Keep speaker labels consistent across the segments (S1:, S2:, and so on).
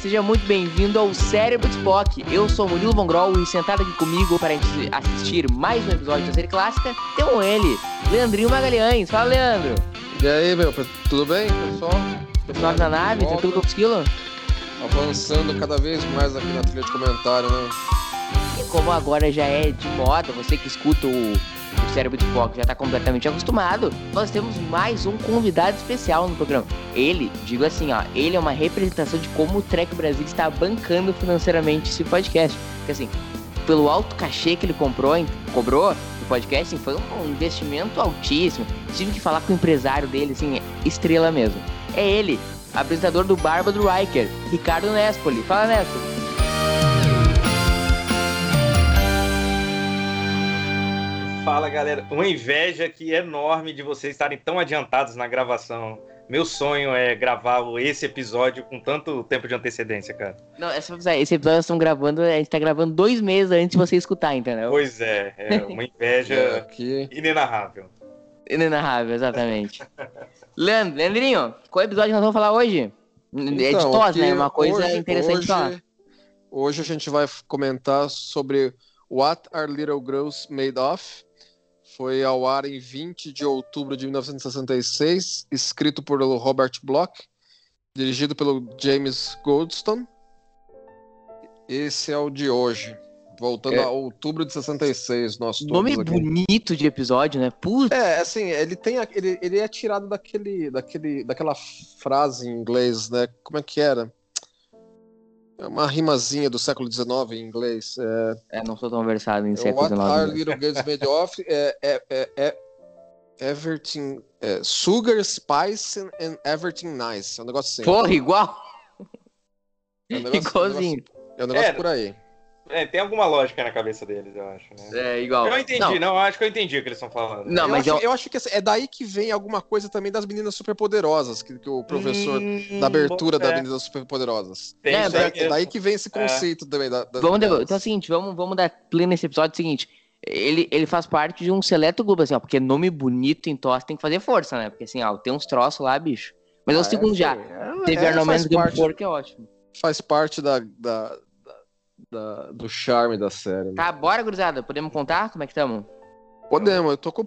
S1: Seja muito bem-vindo ao Cérebro de Spock. Eu sou Murilo Vongrol e sentado aqui comigo para a gente assistir mais um episódio da série clássica, temos ele, Leandrinho Magalhães. Fala, Leandro.
S2: E aí, meu, tudo bem, pessoal?
S1: Suave na nave, tranquilo com os quilos?
S2: Avançando cada vez mais aqui na trilha de comentário, né?
S1: E como agora já é de moda, você que escuta o, o Cérebro de Spock já está completamente acostumado, nós temos mais um convidado especial no programa. Ele, digo assim, ó, ele é uma representação de como o Trek Brasil está bancando financeiramente esse podcast. Porque assim, pelo alto cachê que ele comprou, cobrou do podcast, assim, foi um investimento altíssimo. Tive que falar com o empresário dele, assim, estrela mesmo. É ele, apresentador do Barba do Riker, Ricardo Nespoli. Fala, Nespoli.
S3: Fala galera, uma inveja aqui enorme de vocês estarem tão adiantados na gravação. Meu sonho é gravar esse episódio com tanto tempo de antecedência, cara.
S1: Não, é só avisar, esse episódio nós estamos gravando, a gente tá gravando dois meses antes de você escutar, entendeu?
S3: Pois é, é uma
S2: É,
S3: inveja
S2: aqui.
S3: inenarrável.
S1: Inenarrável, exatamente. Leandro, Leandrinho, qual episódio nós vamos falar hoje? é de
S2: Então,
S1: tos,
S2: aqui,
S1: né? Uma coisa
S2: hoje-
S1: interessante
S2: hoje,
S1: falar.
S2: Hoje a gente vai comentar sobre What Are Little Girls Made Of. Foi ao ar em 20 de outubro de 1966, escrito por Robert Bloch, dirigido pelo James Goldstone. Esse é o de hoje. Voltando
S1: É.
S2: a outubro de 66, nós todos
S1: Nome
S2: aqui.
S1: bonito de episódio, né? Putz,
S2: É, assim, ele tem ele, ele é tirado daquele, daquele, daquela frase em inglês, né? Como é que era? É uma rimazinha do século XIX em inglês. É,
S1: é, não sou tão versado em século
S2: What are
S1: XIX.
S2: little girls made of? É, é, é, é everything, é, sugar, spice and everything nice. É um negócio assim.
S1: Porra, igual?
S2: É um negócio,
S1: Igualzinho.
S2: É um negócio
S3: É.
S2: por aí.
S3: É, tem alguma lógica na cabeça deles, eu acho, né?
S1: É, igual.
S3: Eu entendi,
S1: Não,
S3: não, eu acho que eu entendi o que eles estão falando.
S1: Não,
S2: eu,
S1: mas
S2: acho,
S1: eu-
S2: eu acho que assim, é daí que vem alguma coisa também das meninas superpoderosas, que, que o professor
S3: Hum,
S2: da abertura
S3: bom,
S2: das
S3: é,
S2: meninas superpoderosas.
S3: tem
S1: É,
S3: isso aí
S2: É,
S3: mesmo.
S2: daí que vem esse
S3: É.
S2: conceito também da, da-
S1: Vamos, então é o seguinte, vamos, vamos dar play nesse episódio seguinte. Ele, ele faz parte de um seleto grupo, assim, ó, porque nome bonito em tosse tem que fazer força, né? Porque assim, ó, tem uns troços lá, bicho. Mas é o
S2: Ah,
S1: segundo já.
S2: é,
S1: Teve
S2: é, parte,
S1: Game que é ótimo.
S2: faz parte da, da, da- do charme da série. né?
S1: Tá, bora, gurizada. Podemos contar? Como é que estamos?
S2: Podemos, eu tô com,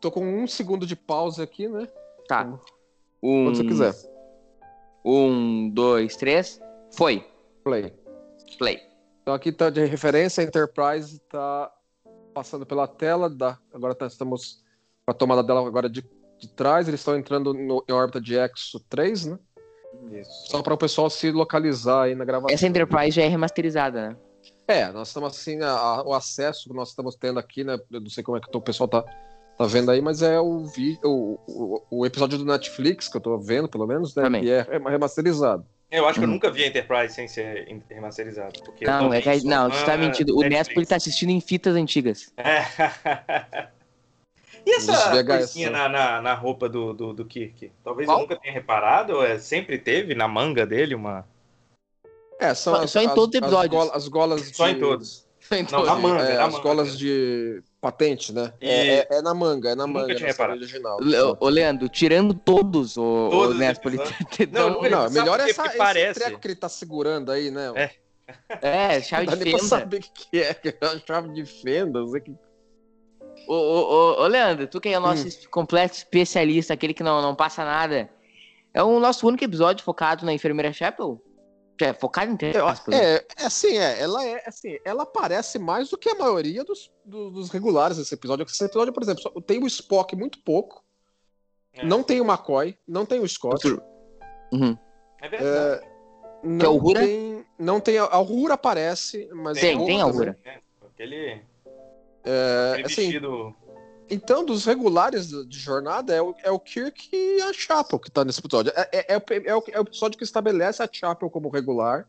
S2: tô com um segundo de pausa aqui, né?
S1: Tá. Um,
S2: Quando você quiser.
S1: Um, dois, três. Foi.
S2: Play.
S1: Play.
S2: Então aqui tá de referência, a Enterprise tá passando pela tela, da, agora tá- estamos com a tomada dela agora de, de trás, eles estão entrando no, em órbita de Exo 3, né?
S3: Isso.
S2: Só para o pessoal se localizar aí na gravação.
S1: Essa Enterprise já é remasterizada, né?
S2: É, nós estamos assim, a- a- o acesso que nós estamos tendo aqui, né? Eu não sei como é que o pessoal tá, tá vendo aí, mas é o, vi, o, o, o episódio do Netflix que eu tô vendo, pelo menos, né?
S1: Também.
S2: E é remasterizado.
S3: Eu acho que eu
S1: Hum.
S3: nunca vi a Enterprise sem ser remasterizado. Porque eu
S1: Não, é que, não, você tá mentindo. O
S3: Netflix.
S1: Nespo ele tá assistindo em fitas antigas.
S3: É. e essa coisinha
S2: né?
S3: na, na, na roupa do, do, do Kirk? Talvez
S1: Qual?
S3: eu nunca tenha reparado, ou é, sempre teve na manga dele uma.
S2: É, são
S1: Só-
S2: as,
S1: só em todos os
S2: as As golas
S3: Só
S2: de-
S3: em todos. Não, na manga,
S2: é,
S3: na
S2: as
S3: manga.
S2: golas de patente, né?
S3: E-
S2: É, é- é na manga, é na
S3: Nunca
S2: manga.
S3: tinha
S2: na série
S3: reparado.
S2: original.
S1: Le- Ô, Leandro, tirando todos o,
S3: Todos
S1: o tá-
S3: Não,
S1: então-
S3: não,
S2: Não, melhor
S3: quê?
S2: essa, esse
S3: parece.
S2: treco que ele tá segurando aí, né?
S3: É.
S1: É, chave
S2: Não dá
S1: de
S2: nem pra
S1: fenda.
S2: saber o que, é. que é uma chave de fenda. não sei que...
S1: Ô, ô, ô, ô, Leandro, tu que é o nosso
S2: Hum.
S1: completo especialista, aquele que não, não passa nada. É o nosso único episódio focado na enfermeira Chapel? É, focado em aspas, né?
S2: É, é assim, é, ela é assim, ela aparece mais do que a maioria dos, do- dos regulares desse episódio. Esse episódio, por exemplo, só- tem o Spock muito pouco,
S3: É.
S2: não tem o McCoy, não tem o Scott,
S1: Uhum.
S3: É verdade.
S2: é, não
S1: o Uhura?
S2: tem, não tem a, a Uhura aparece, mas
S1: Tem, tem a. Uhura.
S3: É,
S2: assim, Então, dos regulares de jornada, é o, é o Kirk e a Chapel que tá nesse episódio. É, é, é o, é o- é o episódio que estabelece a Chapel como regular.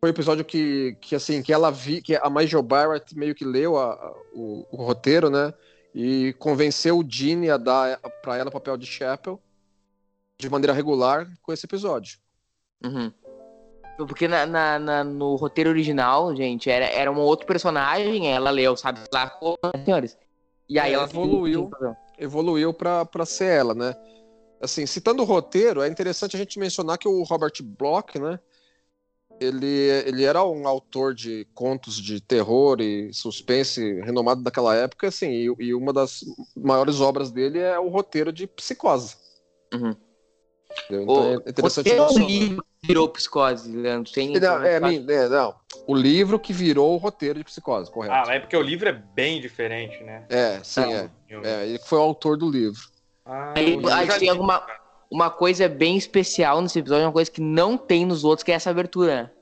S2: Foi o episódio que, que assim, que ela vi, que a Major Barrett meio que leu a- a- o, o roteiro, né? E convenceu o Gene a dar pra ela o papel de Chapel de maneira regular com esse episódio.
S1: Uhum. Porque na, na- na- no roteiro original, gente, era, era um outro personagem, ela leu, sabe lá né, senhores? E aí
S2: É,
S1: ela
S2: evoluiu. evoluiu pra pra ser ela, né? Assim, citando o roteiro, é interessante a gente mencionar que o Robert Bloch, né? Ele, ele era um autor de contos de terror e suspense renomado daquela época, assim, e, e uma das maiores obras dele é o roteiro de Psicose.
S1: Uhum.
S2: Então
S1: O
S2: é interessante
S1: roteiro
S2: mencionar.
S1: livro virou psicose, Leandro. Tem,
S2: Não, é, é, não, o livro que virou o roteiro de Psicose, correto.
S3: Ah, mas é porque o livro é bem diferente, né?
S2: É, sim,
S1: Não.
S2: é. é. Ele foi o autor do livro.
S3: Ah,
S1: Aí, aí
S3: já
S1: tem
S3: li.
S1: alguma uma coisa bem especial nesse episódio, uma coisa que não tem nos outros, que é essa abertura?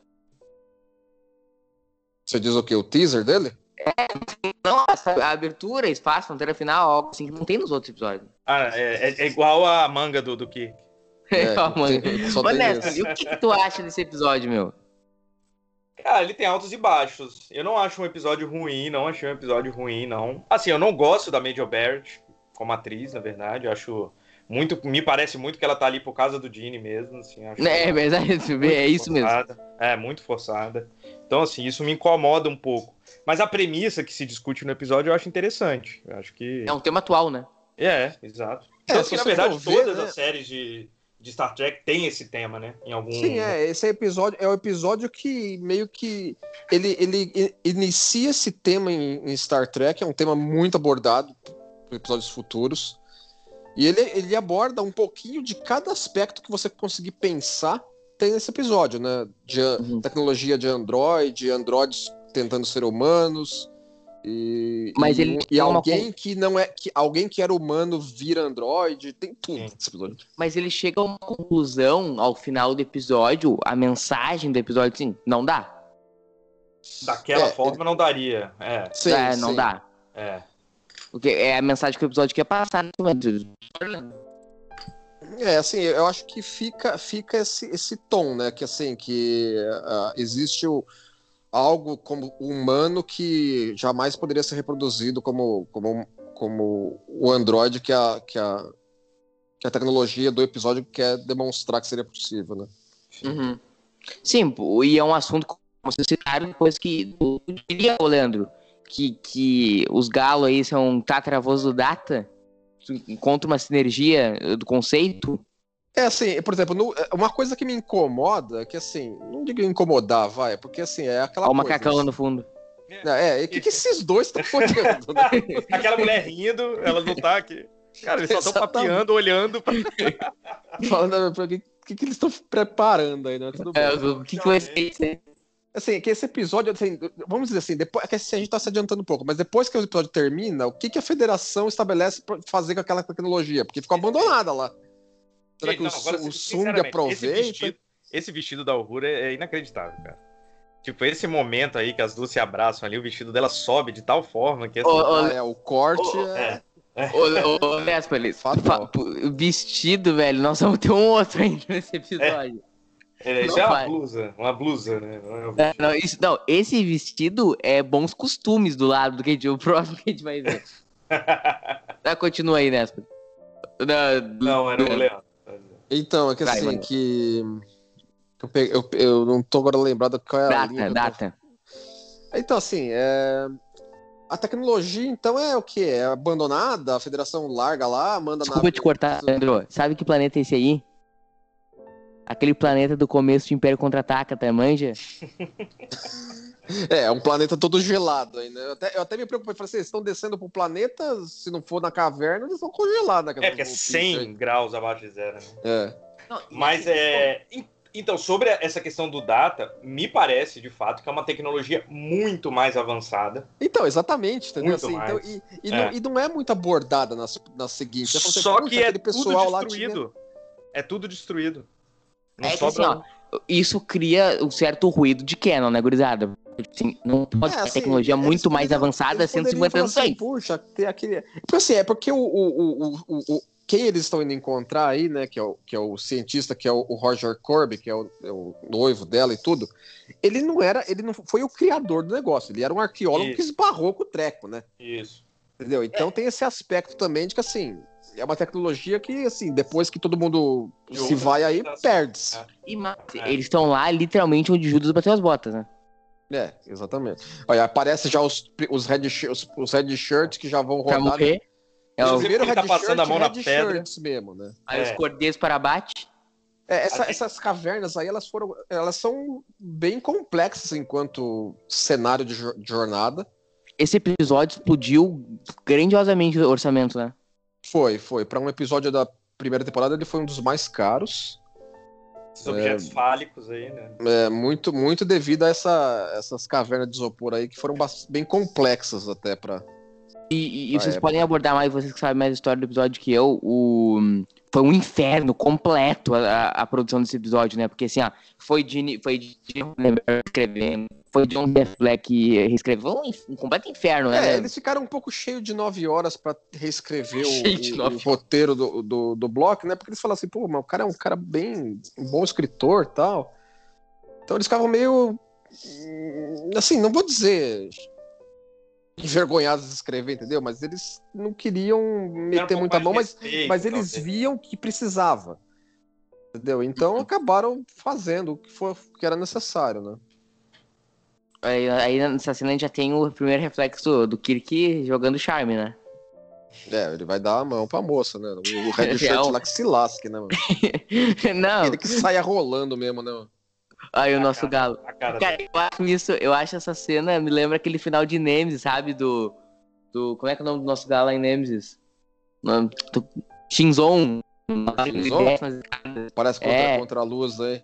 S2: Você diz o quê? O teaser dele?
S1: Não, essa a abertura, espaço, fronteira final, algo assim que não tem nos outros episódios.
S3: Ah, é, é- é igual a manga do, do Kirk.
S2: É,
S1: Ó, mano. Ô,
S2: esse.
S1: e o que, que tu acha desse episódio, meu?
S3: Cara, ele tem altos e baixos. Eu não acho um episódio ruim, não achei um episódio ruim, não. Assim, eu não gosto da Major Barrett como atriz, na verdade. Eu acho muito. Me parece muito que ela tá ali por causa do Gene mesmo. Assim, acho
S1: É,
S3: ela
S1: mas é, é isso mesmo.
S3: forçada. É, muito forçada. Então, assim, isso me incomoda um pouco. Mas a premissa que se discute no episódio eu acho interessante. Eu acho que.
S1: É um tema atual, né?
S3: É, exato.
S2: É, se
S3: que, na verdade,
S2: ver,
S3: todas
S2: né?
S3: as séries de, de Star Trek têm esse tema, né? Em algum.
S2: Sim, é, esse episódio é o episódio que meio que ele, ele inicia esse tema em, em Star Trek, é um tema muito abordado por episódios futuros. E ele, ele aborda um pouquinho de cada aspecto que você conseguir pensar tem nesse episódio, né? De
S1: Uhum.
S2: tecnologia de Android, androides tentando ser humanos. E,
S1: Mas
S2: e,
S1: ele
S2: e
S1: tem uma
S2: alguém que não é que alguém que era humano vira android, tem tudo
S3: Sim.
S2: nesse episódio.
S1: Mas ele chega a uma conclusão ao final do episódio, a mensagem do episódio, assim, não dá.
S3: Daquela
S2: É,
S3: forma não daria. É,
S2: Sim,
S1: é, não
S2: sim.
S1: dá.
S3: é.
S1: Porque é a mensagem que o episódio quer passar. nesse momento.
S2: É, assim, eu acho que fica, fica esse, esse tom, né? Que assim, que ah, existe o, algo como humano que jamais poderia ser reproduzido como, como, como o Android que a, que, a, que a tecnologia do episódio quer demonstrar que seria possível, né?
S1: Uhum. Sim, e é um assunto, como vocês citaram, depois que. Eu diria, Leandro, que, que os galos aí são tataravôs do Data, encontra uma sinergia do conceito.
S2: É assim, por exemplo, no- uma coisa que me incomoda, que assim, não digo incomodar, vai, porque assim, é aquela
S1: Olha o
S2: coisa.
S1: macacão lá no fundo.
S2: É, e o que, que esses dois estão olhando, né?
S3: Aquela mulher rindo, ela não tá aqui. Cara, eles só estão papeando, olhando pra.
S2: Falando pra- o que, que, que eles estão preparando aí, né? Tudo bem.
S1: É, o que, que vai ser isso aí?
S2: Assim, que esse episódio, assim, vamos dizer assim, depois, é que assim, a gente tá se adiantando um pouco, mas depois que o episódio termina, o que, que a federação estabelece pra fazer com aquela tecnologia? Porque ficou abandonada lá. Será
S3: Gente,
S2: que
S3: não,
S2: o,
S3: agora,
S2: Su- o Sung aproveita?
S3: Esse vestido, esse vestido da Uhura é é inacreditável, cara. Tipo, esse momento aí que as duas se abraçam ali, o vestido dela sobe de tal forma que assim,
S1: Ô, ô,
S2: Ah, é, o corte
S1: Ô,
S2: é...
S3: é.
S1: Ô,
S2: Fatal.
S1: vestido, velho, nós vamos ter um outro ainda nesse episódio.
S3: é, isso
S1: Não
S3: é uma blusa, uma blusa, né? Não é um
S1: É, não, isso, não, esse vestido é bons costumes do lado do que a gente, o próximo que a gente vai ver. Tá, continua aí, Nespa. Da- do-
S3: Não, era o Leandro.
S2: Então, é que
S1: Vai,
S2: assim,
S1: mano.
S2: que... Eu, peguei- eu, eu não tô agora lembrado qual é a linha.
S1: Data,
S2: que eu tô-
S1: data.
S2: Então, assim, é... a tecnologia, então, é o quê? É abandonada? A federação larga lá, manda
S1: Desculpa
S2: nave-
S1: te cortar, Leandro. Sabe que planeta é esse aí? Aquele planeta do começo de Império Contra-Ataca, tá? Manja?
S2: É, é um planeta todo gelado aí, né? Eu até, eu até me preocupei, falei assim, eles estão descendo pro planeta, se não for na caverna, eles vão congelar, né?
S3: É, que é 100 graus abaixo de zero, né?
S2: É.
S3: Mas é. en- Então, sobre essa questão do data, me parece de fato que é uma tecnologia muito mais avançada.
S2: Então, exatamente, entendeu?
S3: Muito
S2: Assim, então,
S3: mais.
S2: e, e
S3: É.
S2: Não, e não é muito abordada nas, nas seguintes. Assim,
S3: Só
S2: "Puxa,
S3: que é tudo
S2: pessoal lá
S3: destruído. É tudo destruído. Não
S1: É que
S3: sobra
S1: assim, ó, isso cria um certo ruído de canon, né, gurizada? Assim, não pode
S2: É,
S1: ter
S2: assim,
S1: tecnologia
S2: eles
S1: muito mais avançada
S2: eles
S1: 150
S2: poderiam
S1: anos
S2: assim. Puxa, ter aquele. Porque assim, é porque o, o, o, o, o- quem eles estão indo encontrar aí, né? Que é o, que é o cientista, que é o, o Roger Corby, que é o, é o noivo dela e tudo. Ele não era, ele não foi o criador do negócio, ele era um arqueólogo
S3: Isso.
S2: que esbarrou com o treco, né?
S3: Isso.
S2: Entendeu? Então tem esse aspecto também de que assim. É uma tecnologia que, assim, depois que todo mundo se vai aí, perde-se.
S3: É.
S1: E
S3: É.
S1: eles estão lá literalmente onde Judas bateu as botas, né?
S2: É, exatamente. Olha, aparece já os, os, red, os, os red shirts que já vão rodar.
S1: morrer. É o,
S2: Primeiro
S3: ele tá
S2: red
S3: passando a
S2: shirt
S3: mão
S2: e
S3: na
S2: red
S3: pedra.
S2: mesmo, né?
S1: aí os
S3: É.
S1: cordeiros para abate.
S2: É, essa-
S3: A
S2: essas cavernas aí, elas foram. Elas são bem complexas enquanto cenário de jornada.
S1: Esse episódio explodiu grandiosamente o orçamento, né?
S2: Foi, foi. Para um episódio da primeira temporada, ele foi um dos mais caros.
S3: Esses objetos fálicos aí, né?
S2: É, muito, muito devido a essa, essas cavernas de isopor aí, que foram bem complexas até para.
S1: E, e- e vocês
S2: é.
S1: podem abordar mais, vocês que sabem mais a história do episódio que eu, o... foi um inferno completo a, a- a produção desse episódio, né? Porque assim, ó, foi de foi de escrevendo, foi John Jeff Black reescreveu, foi um, um completo inferno, né?
S2: É,
S1: velho?
S2: eles ficaram um pouco cheios de nove horas para reescrever o, o- o roteiro do, do, do bloco, né? Porque eles falaram assim, pô, mas o cara é um cara bem. um bom escritor tal. Então eles ficavam meio. Assim, não vou dizer. Envergonhados de escrever, entendeu? Mas eles não queriam
S3: um
S2: meter muita mão, mas, mas eles
S3: talvez.
S2: viam que precisava. Entendeu? Então acabaram fazendo o que, foi, o que era necessário, né?
S1: Aí, aí nessa cena a gente já tem o primeiro reflexo do Kirk jogando charme, né?
S2: É, ele vai dar a mão pra moça, né? O, Red
S1: É,
S2: Shirt lá que se lasque, né, mano?
S1: Não,
S2: Ele que saia rolando mesmo, né? mano?
S1: Aí o
S3: A
S1: nosso
S3: cara-
S1: galo.
S3: Cara
S1: Cara, eu acho isso, eu acho essa cena, me lembra aquele final de Nemesis, sabe? Do. do como é que é o nome do nosso galo lá em Nemesis? Nome- do- Shinzon.
S2: Shinzon? Parece contra,
S1: É.
S2: contra a luz aí.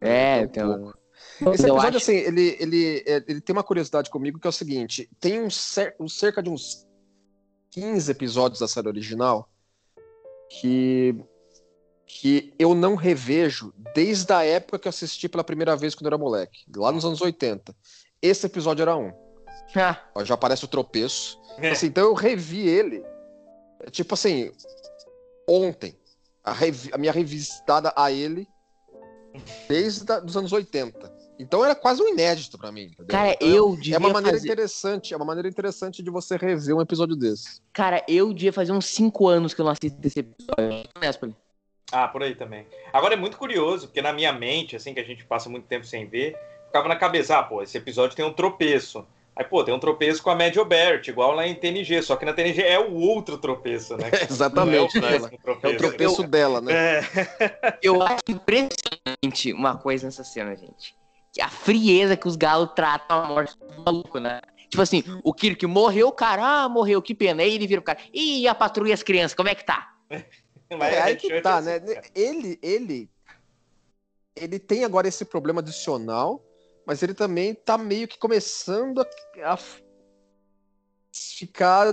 S1: É,
S2: um
S1: então.
S2: pouco. Esse
S1: eu
S2: episódio,
S1: acho-
S2: assim, ele, ele, é, ele tem uma curiosidade comigo que é o seguinte: tem um cer um cerca de uns 15 episódios da série original que, que eu não revejo desde a época que eu assisti pela primeira vez quando eu era moleque, lá nos anos 80. Esse episódio era um.
S1: Ah,
S2: Ó, Já aparece o tropeço.
S3: É.
S2: Assim, então eu revi ele, tipo assim, ontem. A, revi- a minha revisitada a ele desde a, dos anos 80. Então era quase um inédito pra mim. entendeu?
S1: cara,
S2: Então,
S1: eu devia
S2: É uma maneira
S1: fazer.
S2: interessante, é uma maneira interessante de você rever um episódio desse.
S1: Cara, eu devia fazer uns 5 anos que eu não assisto esse episódio.
S3: Ah, por aí também. Agora é muito curioso, porque na minha mente, assim, que a gente passa muito tempo sem ver, ficava na cabeça, ah, pô, esse episódio tem um tropeço. Aí, pô, tem um tropeço com a Mad Obert, igual lá em TNG, só que na TNG é o outro tropeço, né?
S2: Exatamente,
S3: Não é o
S2: né?
S3: mesmo
S2: É o
S3: tropeço.
S2: tropeço dela, né?
S3: É,
S1: Eu acho impressionante uma coisa nessa cena, gente. Que a frieza que os galos tratam a morte do maluco, né? Tipo assim, o Kirk morreu, cara, ah, morreu, que pena. Aí ele vira o cara, ih, a patrulha e as crianças, como é que tá?
S3: mas
S2: É, aí que tá,
S3: assim,
S2: né?
S3: cara.
S2: Ele, ele, ele tem agora esse problema adicional, mas ele também tá meio que começando a, a ficar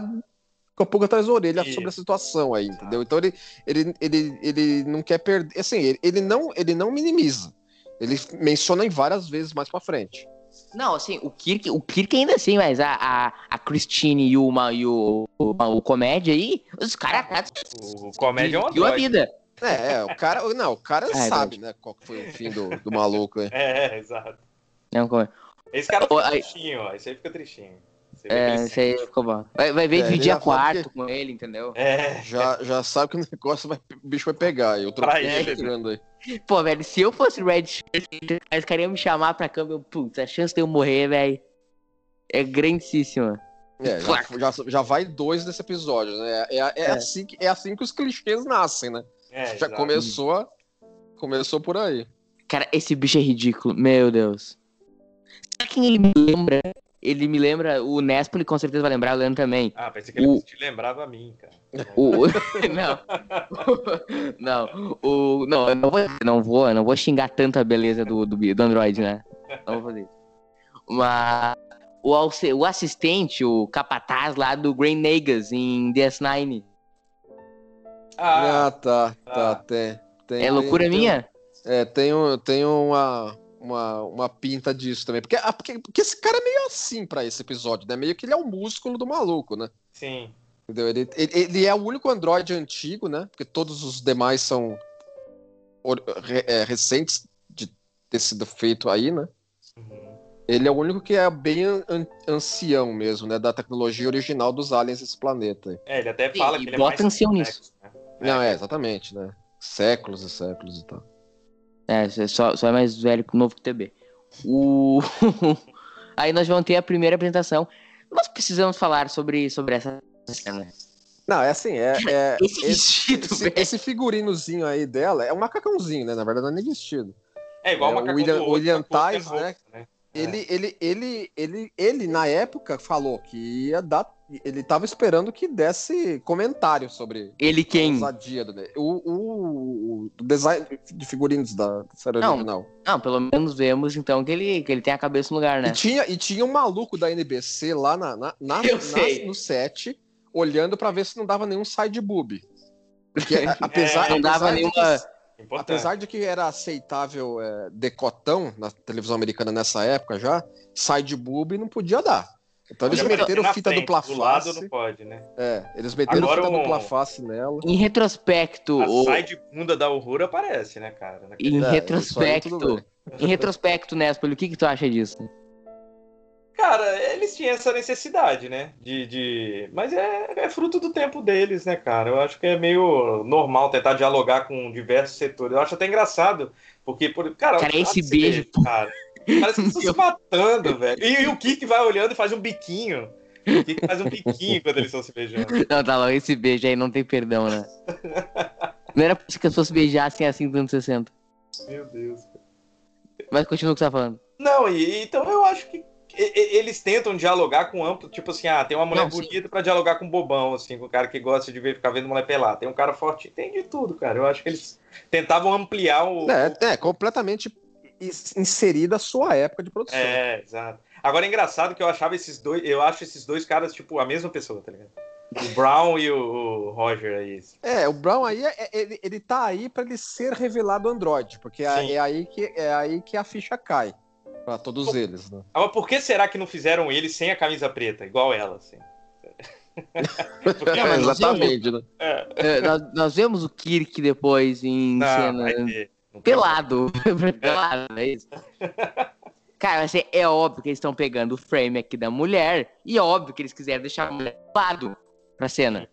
S2: com a pulga atrás da orelha
S3: Isso.
S2: sobre a situação aí, entendeu? Então ele, ele, ele, ele não quer perder, assim, ele, ele não, ele não minimiza. Ele menciona em várias vezes mais pra frente.
S1: Não, assim, o Kirk, o Kirk ainda assim, mas a, a, a Christine e o, Ma- e o, o, o comédia aí, os caras tratam
S3: O comédia é um
S1: viu a
S3: androide.
S1: vida.
S2: É, é, o cara, não, o cara
S1: é
S2: sabe, né, qual foi o fim do, do maluco aí.
S3: É, exato.
S1: Não, como...
S3: Esse cara fica tristinho, ó. Esse aí fica tristinho. Que
S1: É, isso aí ficou bom. Vai, vai ver
S2: É,
S1: dividir a quarto com ele, entendeu?
S3: É,
S2: Já, já sabe que o negócio vai, o bicho vai pegar. E o
S3: Pra
S2: tropeço
S3: ele,
S2: chegando aí.
S1: Pô, velho, se eu fosse Red Shirt, os caras iam me chamar pra câmera, eu, putz, a chance de eu morrer, velho, é grandíssima.
S2: É, já, já, já vai dois desse episódio, né? É, é, é Assim, que, é assim que os clichês nascem, né?
S3: é,
S2: já começou, começou por aí.
S1: Cara, esse bicho é ridículo, meu Deus. Sabe quem ele me lembra? Ele me lembra, o Nespoli com certeza vai lembrar, o Leandro também.
S3: Ah, pensei que ele
S1: O-
S3: te lembrava a mim, cara.
S1: O, não. não. O, não, eu não vou, não vou, eu não vou xingar tanto a beleza do, do, do Android, né? Não vou fazer isso. Mas o, auxe- o assistente, o capataz lá do Grey Negas em DS9.
S3: Ah,
S2: Ah, tá, tá,
S3: Ah.
S2: tem. tem
S1: É loucura
S2: tem-
S1: minha?
S2: É, tem, um- tem uma, uma, uma pinta disso também. Porque, ah, porque, porque esse cara é meio assim pra esse episódio, né? Meio que ele é o músculo do maluco, né?
S3: Sim.
S2: Entendeu? Ele, ele, ele é o único androide antigo, né? Porque todos os demais são é, recentes de ter sido feito aí, né?
S3: Uhum.
S2: Ele é o único que é bem an- ancião mesmo, né? Da tecnologia original dos aliens desse planeta.
S3: É, ele até fala
S1: e
S3: que ele é mais
S1: ancião
S3: complexo, né?
S2: Não, é, exatamente, né? Séculos e séculos e tal.
S1: É, só, só é mais velho que o novo que o TB. O... Aí nós vamos ter a primeira apresentação. Nós precisamos falar sobre, sobre essa cena.
S2: Não, é assim, é. é
S1: Esse vestido,
S2: esse,
S1: velho.
S2: esse figurinozinho aí dela é um macacãozinho, né? Na verdade, não é nem vestido.
S3: É igual
S2: É,
S3: o macacão
S2: o William-
S3: do outro,
S2: William Tais,
S3: é
S2: né?
S3: né?
S2: Ele, ele, ele, ele, ele, na época, falou que ia dar. Ele tava esperando que desse comentário sobre
S1: Ele
S2: a
S1: quem?
S2: ousadia do o, o, o design de figurinos da série
S1: Não.
S2: original.
S1: Não, pelo menos vemos então que ele, que ele tem a cabeça no lugar, né?
S2: E, tinha, e tinha um maluco da NBC lá na, na, na- na- no set, olhando pra ver se não dava nenhum side boob. Porque a- apesar,
S1: Não dava
S2: apesar de que-
S1: nenhuma.
S3: Importante.
S2: Apesar de que era aceitável é, decotão na televisão americana nessa época já, side boob não podia dar. Então eles meteram fita
S3: frente,
S2: dupla
S3: Do lado
S2: face.
S3: não pode, né?
S2: É, eles meteram
S3: Agora
S2: fita
S3: um-
S2: dupla face nela.
S1: Em retrospecto,
S3: A
S1: o...
S3: side bunda da Uhura aparece, né, cara? Naquele-
S1: em
S2: É,
S1: retrospecto, em retrospecto, Nespoli, o que, que tu acha disso?
S3: Cara, eles tinham essa necessidade, né? De, de... Mas é, é fruto do tempo deles, né, cara? Eu acho que é meio normal tentar dialogar com diversos setores. Eu acho até engraçado, porque, por... cara,
S1: Cara, esse
S3: esse
S1: beijo,
S3: cara. Parece que estão se matando, velho. E, e o Kik vai olhando e faz um biquinho. O Kik faz um biquinho quando eles estão se beijando.
S1: Não, tá louco, esse beijo aí não tem perdão, né? Não era possível que as pessoas beijassem assim nos anos 60.
S3: Meu Deus.
S1: Mas continua o que você tá falando.
S3: Não, e então eu acho que e- e- eles tentam dialogar com amplo, tipo assim, ah, tem uma mulher
S1: Não, sim.
S3: bonita pra dialogar com bobão, assim, com o cara que gosta de ver ficar vendo mulher pelada. Tem um cara forte, tem de tudo, cara. Eu acho que eles tentavam ampliar o.
S2: É, é, completamente inserida a sua época de produção.
S3: É, exato. Agora é engraçado que eu achava esses dois, eu acho esses dois caras, tipo, a mesma pessoa, tá ligado? O Brown e o, Roger aí.
S2: É, o Brown aí, é- é- ele, ele tá aí pra ele ser revelado Android, porque é,
S3: Sim.
S2: é aí que, é aí que a ficha cai pra todos eles, né?
S3: Agora, por que será que não fizeram ele sem a camisa preta, igual ela, assim?
S1: Nós
S2: exatamente, né?
S3: é,
S1: É, nós, nós vemos o Kirk depois em
S3: não,
S1: cena
S3: vai ter.
S1: Pelado. pelado, é isso. Cara, assim, é óbvio que eles estão pegando o frame aqui da mulher e é óbvio que eles quiseram deixar a mulher do lado pra cena.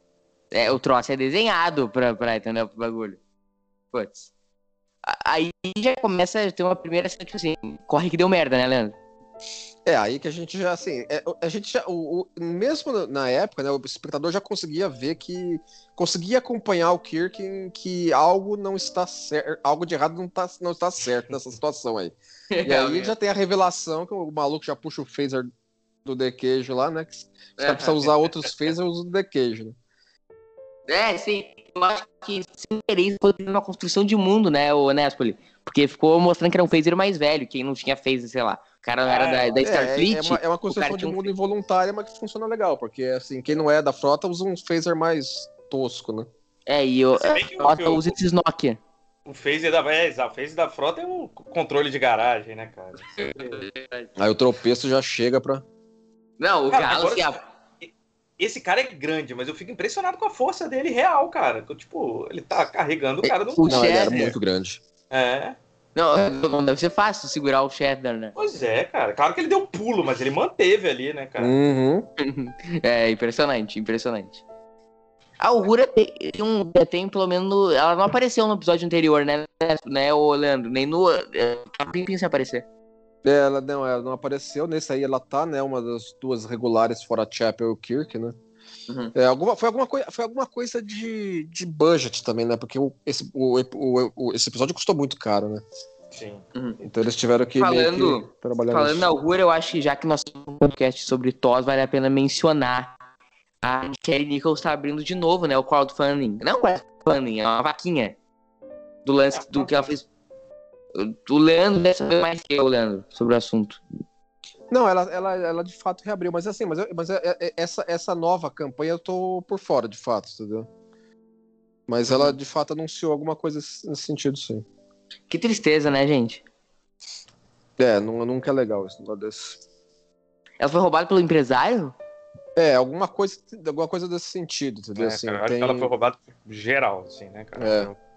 S1: É, o troço é desenhado pra, pra entender o bagulho. Putz. Aí já começa a ter uma primeira cena, tipo assim, corre que deu merda, né, Leandro?
S2: É aí que a gente já, assim, é, a gente já, o, o- mesmo na época, né, o espectador já conseguia ver que, conseguia acompanhar o Kirk em que algo não está certo, algo de errado não, tá, não está certo nessa situação aí. E aí já tem a revelação que o maluco já puxa o phaser do The Cage lá, né, que os caras precisam usar outros phasers, usa o The Cage, né.
S1: É, sim. Eu acho que sem querer isso foi uma construção de mundo, né, o Nespoli? Porque ficou mostrando que era um phaser mais velho, quem não tinha phaser, sei lá. O cara não era
S3: É,
S1: da, da
S2: É,
S1: Starfleet.
S2: é, uma, é uma
S1: o
S2: construção
S1: cara
S2: de
S1: um
S2: mundo involuntária, mas que funciona legal, porque assim, quem não é da frota usa um phaser mais tosco, né.
S1: É, e eu,
S3: que o-
S1: Frota usa esses Nokia.
S3: O phaser da, é, o phaser da frota é um controle de garagem, né, cara?
S2: Aí o tropeço já chega pra...
S1: Não, o
S3: Cara,
S1: Galo,
S3: agora-
S1: assim, ó,
S3: Esse cara é grande, mas eu fico impressionado com a força dele real, cara. Tipo, ele tá carregando o cara no.
S1: O
S2: Não, ele era muito grande.
S3: É.
S1: Não, não deve ser fácil segurar o Cheddar, né?
S3: Pois é, cara. Claro que ele deu um pulo, mas ele manteve ali, né, cara?
S2: Uhum.
S1: É impressionante, impressionante. A Uhura tem, tem um tem pelo menos no, ela não apareceu no episódio anterior, né, né, o Leandro, nem no é, tá um aparecer.
S2: É, Ela não, ela não apareceu. Nesse aí ela tá, né? Uma das duas regulares fora Chapel e Kirk, né?
S1: Uhum.
S2: É, alguma, foi, alguma coi foi alguma coisa de, de budget também, né? Porque o, esse, o, o- o- esse episódio custou muito caro, né?
S3: Sim.
S2: Então eles tiveram que,
S1: Falando-
S2: que trabalhar
S1: Falando
S2: nisso.
S1: na Uhura, eu acho que já que nós temos um podcast sobre TOS, vale a pena mencionar a Kelly Nichols tá abrindo de novo, né, o crowdfunding. Não crowdfunding, é uma vaquinha do lance do que ela fez. O Leandro deve saber mais que eu, Leandro, sobre o assunto.
S2: Não, ela, ela, ela de fato reabriu, mas assim, mas, eu- mas é- é- essa, essa nova campanha eu tô por fora, de fato, entendeu? Mas ela de fato anunciou alguma coisa nesse sentido, sim.
S1: Que tristeza, né, gente?
S2: É, não, nunca é legal esse negócio desse.
S1: Ela foi roubada pelo empresário?
S2: É, alguma coisa, alguma coisa desse sentido, entendeu?
S3: É,
S2: assim,
S3: cara, eu acho
S2: tem,
S3: que ela foi roubada geral, assim, né, cara?
S2: É.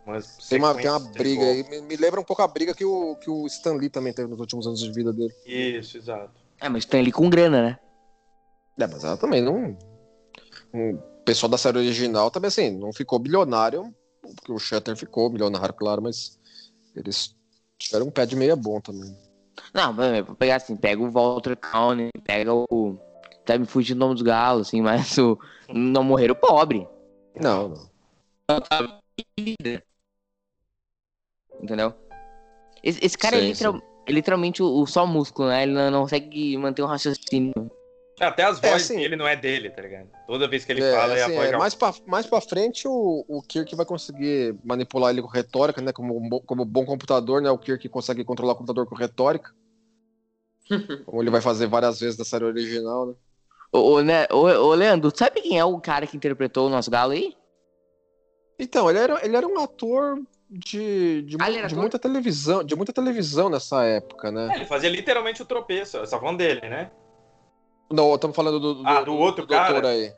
S2: Tem, uma, tem uma briga aí. Me, me lembra um pouco a briga que o, que o Stan Lee também teve nos últimos anos de vida dele.
S3: Isso, exato.
S1: É, mas tem ali com grana, né?
S2: É, mas ela também não. O pessoal da série original também, assim, não ficou bilionário, porque o Shutter ficou bilionário, claro, mas eles tiveram um pé de meia bom também.
S1: Não, vou vou pegar assim, pega o Walter County, pega o. Tá me fugindo o nome dos galos, assim, mas o. Não morreram pobre.
S2: Não, não.
S1: Entendeu? Esse, esse cara é
S2: Sim,
S1: literal- é literalmente o, o só músculo, né? Ele não, não consegue manter um raciocínio.
S3: Até as
S2: É,
S3: vozes
S2: assim-
S3: dele não é dele, tá ligado? Toda vez que ele
S2: É,
S3: fala, é
S2: assim,
S3: a voz
S2: é, mais, pra, mais pra frente, o, o Kirk vai conseguir manipular ele com retórica, né? Como, como bom computador, né? O Kirk consegue controlar o computador com retórica. como ele vai fazer várias vezes na série original, né?
S1: Ô, ô, né, ô, ô, Leandro, sabe quem é o cara que interpretou o nosso galo aí?
S2: Então, ele era, ele era um ator de, de,
S1: era
S2: de muita televisão, de muita televisão nessa época, né?
S3: É, ele fazia literalmente o tropeço. Você tá falando dele, né?
S2: Não, estamos falando do, do,
S3: Ah, do outro cara?
S2: doutor aí.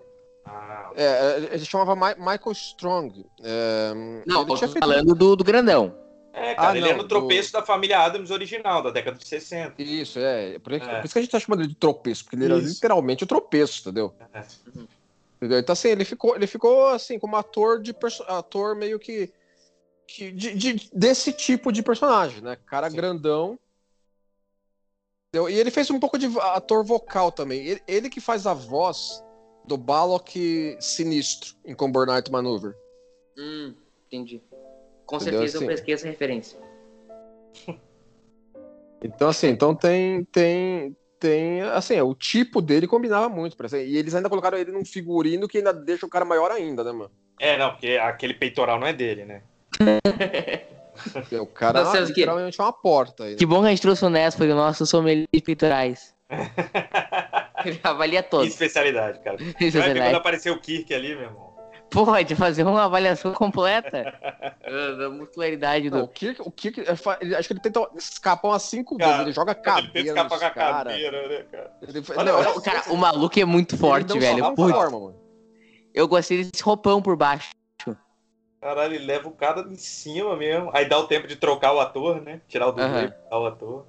S3: Ah,
S2: É, ele chamava Mi- Michael Strong. É,
S1: Não, eu
S2: feito-
S1: falando do, do grandão.
S3: é, cara,
S2: Ah,
S3: ele
S2: não,
S3: era o tropeço da família Adams original, da década de 60.
S2: Isso, é. Por, isso-
S3: É.
S2: por isso que a gente tá chamando ele de tropeço, porque ele era
S3: Isso.
S2: literalmente o tropeço, entendeu?
S3: É.
S2: Entendeu? Então, assim, ele ficou, ele ficou assim, como ator de ator meio que. Que de, de- desse tipo de personagem, né? Cara
S3: Sim.
S2: grandão. E ele fez um pouco de ator vocal também. Ele, ele que faz a voz do Balok sinistro em Combo Night Maneuver.
S1: Hum, entendi. Com
S2: Entendeu?
S1: certeza
S2: Assim.
S1: eu pesquei essa referência.
S2: Então, assim, então tem. tem tem, assim, o tipo dele combinava muito. E eles ainda colocaram ele num figurino que ainda deixa o cara maior ainda, né, mano?
S3: É, não, porque aquele peitoral não é dele, né?
S2: Porque O cara
S1: Não, César, que-
S2: literalmente é uma porta aí. né?
S1: Que bom que a gente trouxe o Nestor, o nosso sommelier de peitorais. Ele avalia
S3: Que
S1: todos.
S3: especialidade, cara.
S1: É
S3: ver quando aparecer o Kirk ali, meu irmão.
S1: Pode fazer uma avaliação completa da muscularidade
S2: Não,
S1: do.
S2: o Kirk, o Kirk ele ele- acho que ele tenta escapar umas cinco
S3: Cara,
S2: vezes. Ele joga
S3: Ele
S2: cadeira
S3: tenta escapar com a
S2: cara.
S3: cadeira, né, cara?
S2: Ele,
S3: Olha,
S2: não,
S3: olha,
S2: ele-
S1: Cara, o maluco é muito
S2: ele
S1: forte, velho.
S2: forma, mano.
S1: eu gostei desse roupão por baixo.
S3: Caralho, ele leva o cara em cima mesmo. Aí dá o tempo de trocar o ator, né? Tirar o dublê,
S1: Aham.
S3: botar o ator.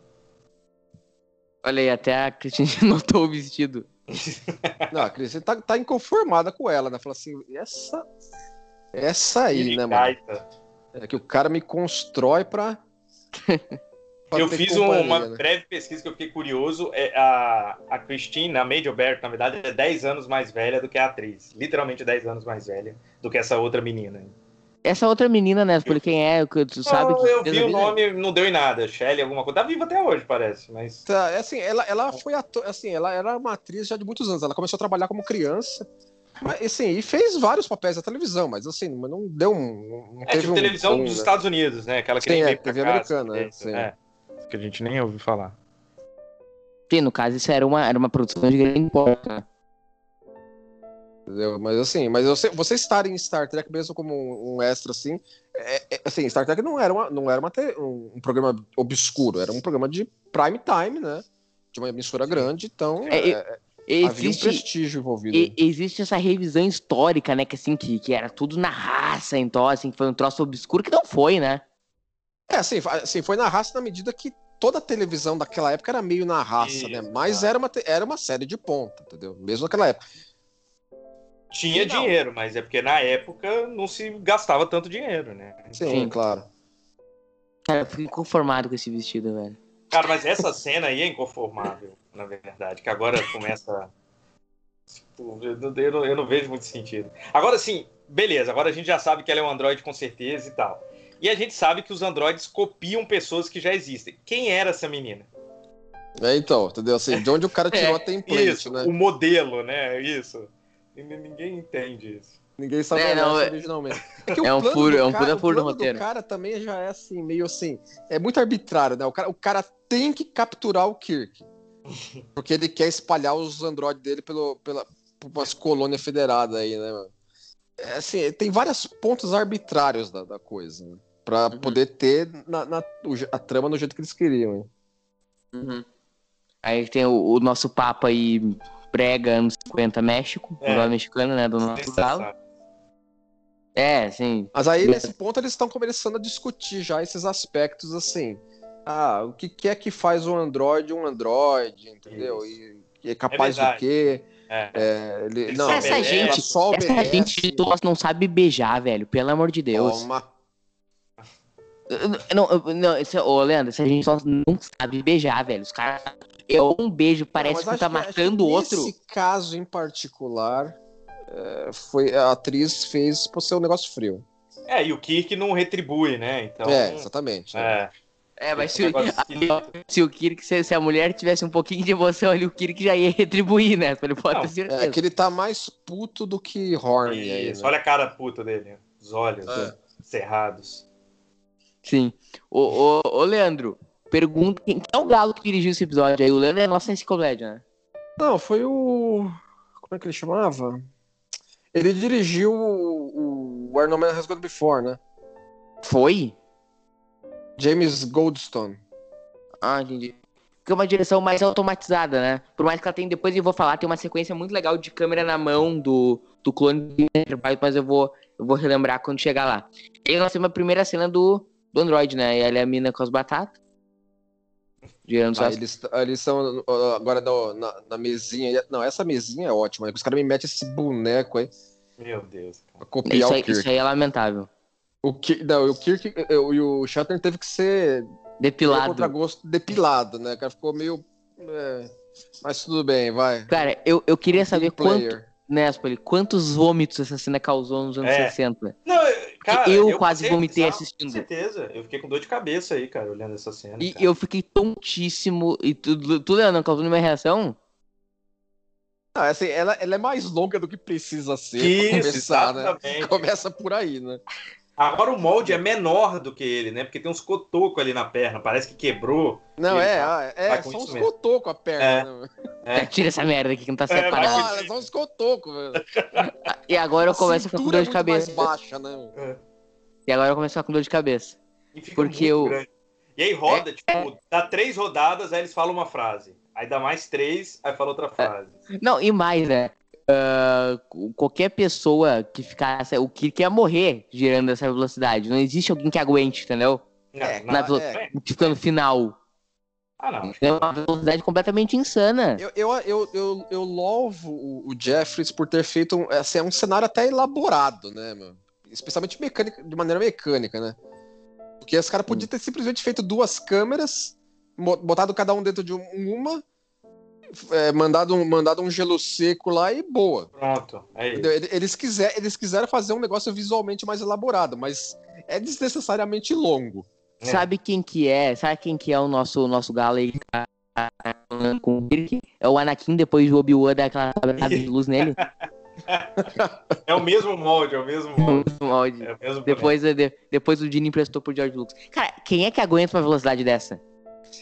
S1: Olha aí, até a Cristina notou o vestido.
S2: Não, a Cris tá, tá inconformada com ela, né? Fala assim, essa. Essa aí,
S3: Ele
S2: né, mano?
S3: gaita.
S2: É que o cara me constrói pra. pra
S3: Eu fiz um- uma
S2: né?
S3: breve pesquisa que eu fiquei curioso. É a, a Christine, a Major Barrett, na verdade, é 10 anos mais velha do que a atriz. Literalmente 10 anos mais velha do que essa outra menina.
S1: Essa outra menina, né? Por quem é, que tu sabe que
S3: eu vi o
S1: vida?
S3: nome, não deu em nada. Shelley, alguma coisa. Tá viva até hoje, parece. Mas.
S2: Tá, é assim, ela, ela foi ator, assim, ela era uma atriz já de muitos anos. Ela começou a trabalhar como criança. Mas, assim, e fez vários papéis na televisão, mas assim, não deu um. Não
S3: É
S2: teve
S3: tipo
S2: um
S3: televisão
S2: boom,
S3: dos
S2: né?
S3: Estados Unidos, né? Aquela que
S2: Sim,
S3: nem
S2: é, TV americana,
S3: assim,
S2: é, sim.
S3: é. Que a gente nem ouviu falar.
S1: Sim, no caso, isso era uma, era uma produção de grande importe.
S2: Entendeu? Mas assim, mas você, você estar em Star Trek mesmo como um, um extra assim, é- é- assim, Star Trek não era, uma, não era uma te- um, um programa obscuro, era um programa de prime time, né? De uma emissora grande, então
S1: É,
S2: é, havia um
S1: Existe,
S2: prestígio envolvido.
S1: e- existe essa revisão histórica, né? Que assim, que, que era tudo na raça, então, assim, que foi um troço obscuro que não foi, né?
S2: É, assim, assim, foi na raça na medida que toda a televisão daquela época era meio na raça,
S3: Isso,
S2: né? Mas era uma, era uma série de ponta, entendeu? Mesmo naquela época.
S3: Tinha
S2: Não.
S3: dinheiro, mas é porque na época não se gastava tanto dinheiro, né?
S2: Sim,
S1: Sim.
S2: claro.
S1: Cara, eu fico conformado com esse vestido, velho.
S3: Cara, mas essa cena aí é inconformável, na verdade, que agora começa. Tipo, eu, não- eu não, eu não vejo muito sentido. Agora sim, beleza, agora a gente já sabe que ela é um androide com certeza e tal. E a gente sabe que os androides copiam pessoas que já existem. Quem era essa menina?
S2: É, então, entendeu? Assim, de onde o cara tirou a template,
S3: Isso,
S2: né?
S3: o modelo, né? Isso. Ninguém- Ninguém entende isso.
S2: Ninguém sabe
S1: É, não, é-
S2: originalmente.
S1: É
S2: o
S1: um furo- é um
S2: cara- o
S1: furo no roteiro.
S2: do cara também já é assim, meio assim. É muito arbitrário, né? O cara, o cara tem que capturar o Kirk. Porque ele quer espalhar os androides dele pelo, pela, por umas colônias federadas aí, né, mano? É assim, tem vários pontos arbitrários da, da coisa, né? Pra
S1: Uhum.
S2: poder ter na, na- o a trama no jeito que eles queriam. hein?
S1: Uhum. Aí tem o, o nosso Papa aí, brega anos 50 México,
S3: É.
S1: é. mexicano, né, do nosso galo. É, sim.
S2: Mas aí, nesse ponto, eles estão começando a discutir já esses aspectos assim. Ah, o que, que é que faz um Android um Android, entendeu? E, e é capaz de
S3: verdade.
S2: quê?
S3: É.
S2: É, ele, não,
S1: essa
S3: obedecem,
S1: gente,
S2: só
S1: essa
S2: obedece.
S1: gente nós não sabe beijar, velho. Pelo amor de Deus.
S2: Toma.
S1: Não, não, esse, ô, Leandro, essa gente só não sabe beijar, velho. Os caras. É um beijo, parece
S2: Não,
S1: que
S2: mas
S1: tá
S2: acho
S1: matando o outro.
S2: Nesse caso em particular, é, foi, a atriz fez por ser um negócio frio.
S3: É, e o Kirk não retribui, né? Então.
S2: é, exatamente.
S3: É.
S1: É, mas
S3: Esse
S1: se, o- se o Kirk, se, se a mulher tivesse um pouquinho de emoção ali, o Kirk já ia retribuir, né? Ele pode ter certeza.
S2: É que ele tá mais puto do que horny aí,
S3: Isso,
S2: né?
S3: olha a cara puta dele. Os olhos
S2: É.
S3: cerrados.
S1: Sim. Ô, ô, ô, Leandro, pergunta quem que é o galo que dirigiu esse episódio aí? O Leandro é a nossa enciclopédia, né?
S2: Não, foi o. Como é que ele chamava? Ele dirigiu o, o No Man Has Gone Before, né?
S1: Foi?
S2: James Goldstone.
S1: Ah, entendi. Porque é uma direção mais automatizada, né? Por mais que ela tenha, depois eu vou falar, tem uma sequência muito legal de câmera na mão do, do clone de Enterprise, mas eu vou, eu vou relembrar quando chegar lá. E aí nós temos a primeira cena do, do Android, né? E ela é a mina com as batatas. Girando só
S2: Ah, eles estão uh, agora no- na, na mesinha. Não, essa mesinha é ótima. Os caras me metem esse boneco aí
S3: Meu Deus.
S2: pra copiar
S1: Isso,
S2: o
S1: aí,
S2: Kirk.
S1: isso aí é lamentável.
S2: O Kirk, não, o Kirk e o Shatner teve que ser
S1: Depilado.
S2: contra gosto depilado, né? O cara ficou meio. é, Mas tudo bem, vai.
S1: Cara, eu, eu queria saber quanto, quantos vômitos essa cena causou nos anos
S3: É.
S1: 60.
S3: Não, cara,
S1: eu quase
S3: passei
S1: vomitei
S3: bizarro,
S1: assistindo.
S3: Com certeza. Eu fiquei com dor de cabeça aí, cara, olhando essa cena.
S1: E
S3: cara.
S1: eu fiquei tontíssimo. E tu, tu Leandro, causou minha reação?
S2: Ah, assim, ela, ela é mais longa do que precisa ser pra
S3: Isso,
S2: começar, né?
S3: exatamente.
S2: Começa por aí, né?
S3: Agora o molde é menor do que ele, né? Porque tem uns cotocos ali na perna, parece que quebrou.
S2: Não, é,
S3: tá-
S2: ah, é,
S3: com
S2: são uns
S3: mesmo.
S2: cotocos a perna. né?
S3: É.
S1: Tira essa merda aqui que não tá
S3: É,
S1: separado.
S3: com-
S2: Ah, são uns cotocos, velho.
S1: e agora eu começo a ficar com
S2: cintura
S1: dor de
S2: é muito
S1: cabeça.
S2: mais baixa, né?
S1: E agora eu começo a ficar com dor de cabeça.
S3: E fica
S1: Porque
S3: muito
S1: o-
S3: grande. E aí roda, tipo, dá três rodadas, aí eles falam uma frase. Aí dá mais três, aí fala outra frase.
S1: Não, e mais, né? Ah, qualquer pessoa que ficasse. O Kirk ia morrer girando essa velocidade. Não existe alguém que aguente, entendeu?
S2: É,
S3: não,
S1: Na
S2: Ah,
S1: velo-
S2: é.
S1: Ficando no final.
S3: Ah, não.
S1: É uma velocidade completamente insana.
S2: Eu, eu, eu, eu, eu louvo o, o Jeffries por ter feito um, assim, é um cenário até elaborado, né, meu? Especialmente mecânica, de maneira mecânica, né? Porque os caras podiam ter simplesmente feito duas câmeras, botado cada um dentro de um- uma, é, mandado, um, mandado um gelo seco lá e boa.
S3: Pronto, é isso.
S2: Eles, quiser, eles quiseram fazer um negócio visualmente mais elaborado, mas é desnecessariamente longo.
S3: É.
S1: Sabe quem que é? Sabe quem que é o nosso, nosso galo aí tá com o Kirk? É o Anakin depois do Obi-Wan dar aquela quebrada de luz nele.
S3: É o mesmo molde, é o mesmo molde.
S1: Molde.
S3: É o mesmo
S1: Depois, de- depois o Dini emprestou pro George Lucas. Cara, quem é que aguenta uma velocidade dessa?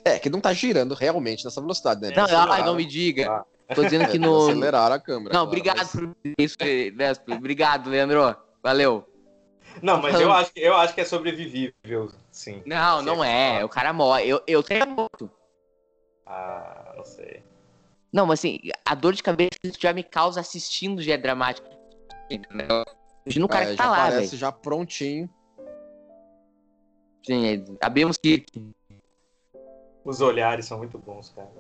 S2: É, que não tá girando realmente nessa velocidade, né?
S1: Não, ai, não me diga.
S3: Ah.
S1: Tô dizendo que
S2: é,
S1: no.
S2: Aceleraram a câmera.
S1: Não,
S2: claro,
S1: obrigado
S2: mas-
S1: por isso, Nesp. Obrigado, Leandro. Valeu.
S3: Não, mas eu acho, que- eu acho que é sobrevivível, sim.
S1: Não, não é. O cara morre. Eu, eu teria morto.
S3: Ah, não sei.
S1: Não, mas assim, a dor de cabeça que já me causa assistindo já é dramático. Imagina o cara
S2: É,
S1: que tá
S2: já
S1: lá,
S2: parece
S1: velho.
S2: já prontinho.
S1: Sim, é, abrimos que.
S3: Os olhares são muito bons, cara.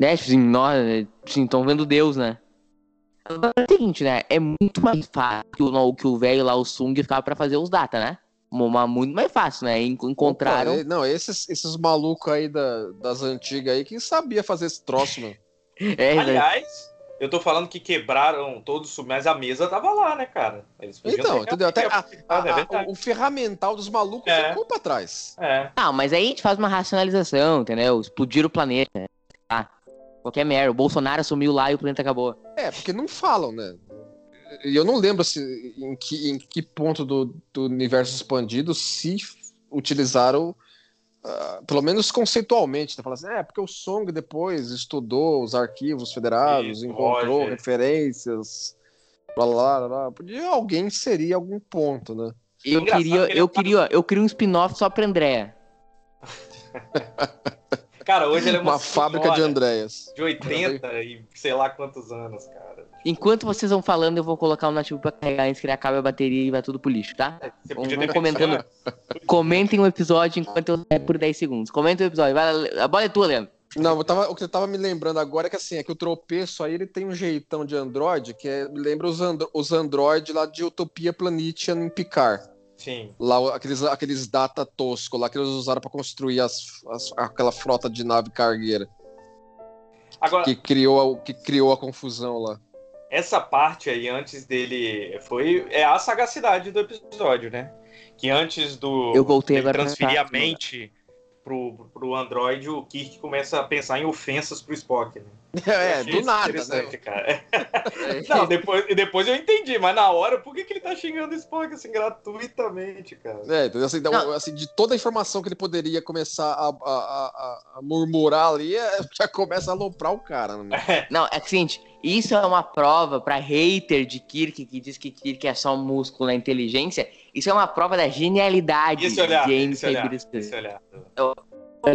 S1: Né, sim, nós, sim, estão vendo Deus, né? Agora é o seguinte, né? É muito mais fácil que o que o velho lá, o Sung, ficava pra fazer os data, né? Uma, muito mais fácil, né? En- Encontraram.
S2: Opa, não, esses, esses malucos aí da- das antigas aí que sabia fazer esse troço, meu.
S1: É, né?
S3: Aliás, eu tô falando que quebraram todos, os- mas a mesa tava lá, né, cara? Eles podiam
S2: Então, entendeu? Até a-
S3: Ah,
S2: a-
S3: é
S2: a- o ferramental dos malucos
S3: É.
S2: ficou pra trás.
S3: É.
S1: Não, mas aí a gente faz uma racionalização, entendeu? Explodir o planeta. Tá? Qualquer merda. O Bolsonaro assumiu lá e o planeta acabou.
S2: É, porque não falam, né? E eu não lembro se, em, que, em que ponto do, do universo expandido se utilizaram, ah, pelo menos conceitualmente, né? Fala assim, é, porque o Song depois estudou os arquivos federados,
S3: Isso,
S2: encontrou
S3: Roger.
S2: referências, blá, blá, blá. Podia alguém inserir algum ponto, né?
S1: Eu queria, eu
S3: tá-
S1: queria, eu queria um spin-off só pra Andréa.
S3: Cara, hoje ele é uma,
S2: Uma fábrica de Andréas.
S3: de 80 e sei lá quantos anos, cara.
S1: Enquanto vocês vão falando, eu vou colocar o nativo pra carregar antes que ele acabe a bateria e vai tudo pro lixo, tá?
S3: Você
S1: Vamos-
S3: podia
S1: vamos
S3: ter
S1: comentando.
S3: feito-
S1: Comentem o episódio enquanto eu é por 10 segundos. Comentem o episódio. Vai, a bola é tua, Leandro.
S2: Não, eu tava- o que eu tava me lembrando agora é que assim, é que o tropeço aí ele tem um jeitão de Android que é- me lembra os, andro, os Android lá de Utopia Planetian em Picard.
S3: Sim.
S2: Lá, aqueles, aqueles data tosco lá que eles usaram pra construir as, as- aquela frota de nave cargueira
S3: Agora,
S2: que criou, a, que criou a confusão lá.
S3: essa parte aí, antes dele. Foi. É a sagacidade do episódio, né? Que antes do.
S1: Eu voltei agora pra
S3: transferir a
S1: cá,
S3: mente pro, pro Android, o Kirk começa a pensar em ofensas pro Spock, né?
S2: É, do nada,
S3: interessante,
S2: né?
S3: cara. Não, depois, depois eu entendi, mas na hora, por que, que ele tá xingando o Spock assim gratuitamente, cara?
S2: É, entendeu? Assim, então, assim, de toda a informação que ele poderia começar a, a- a- a murmurar ali, é, já começa a aloprar o cara. Né?
S1: Não, é que seguinte, isso é uma prova pra hater de Kirk que diz que Kirk é só um músculo na inteligência. Isso é uma prova da genialidade
S3: Esse olhar,
S1: de Amy
S3: esse olhar,
S1: Cyberspace.
S3: esse olhar.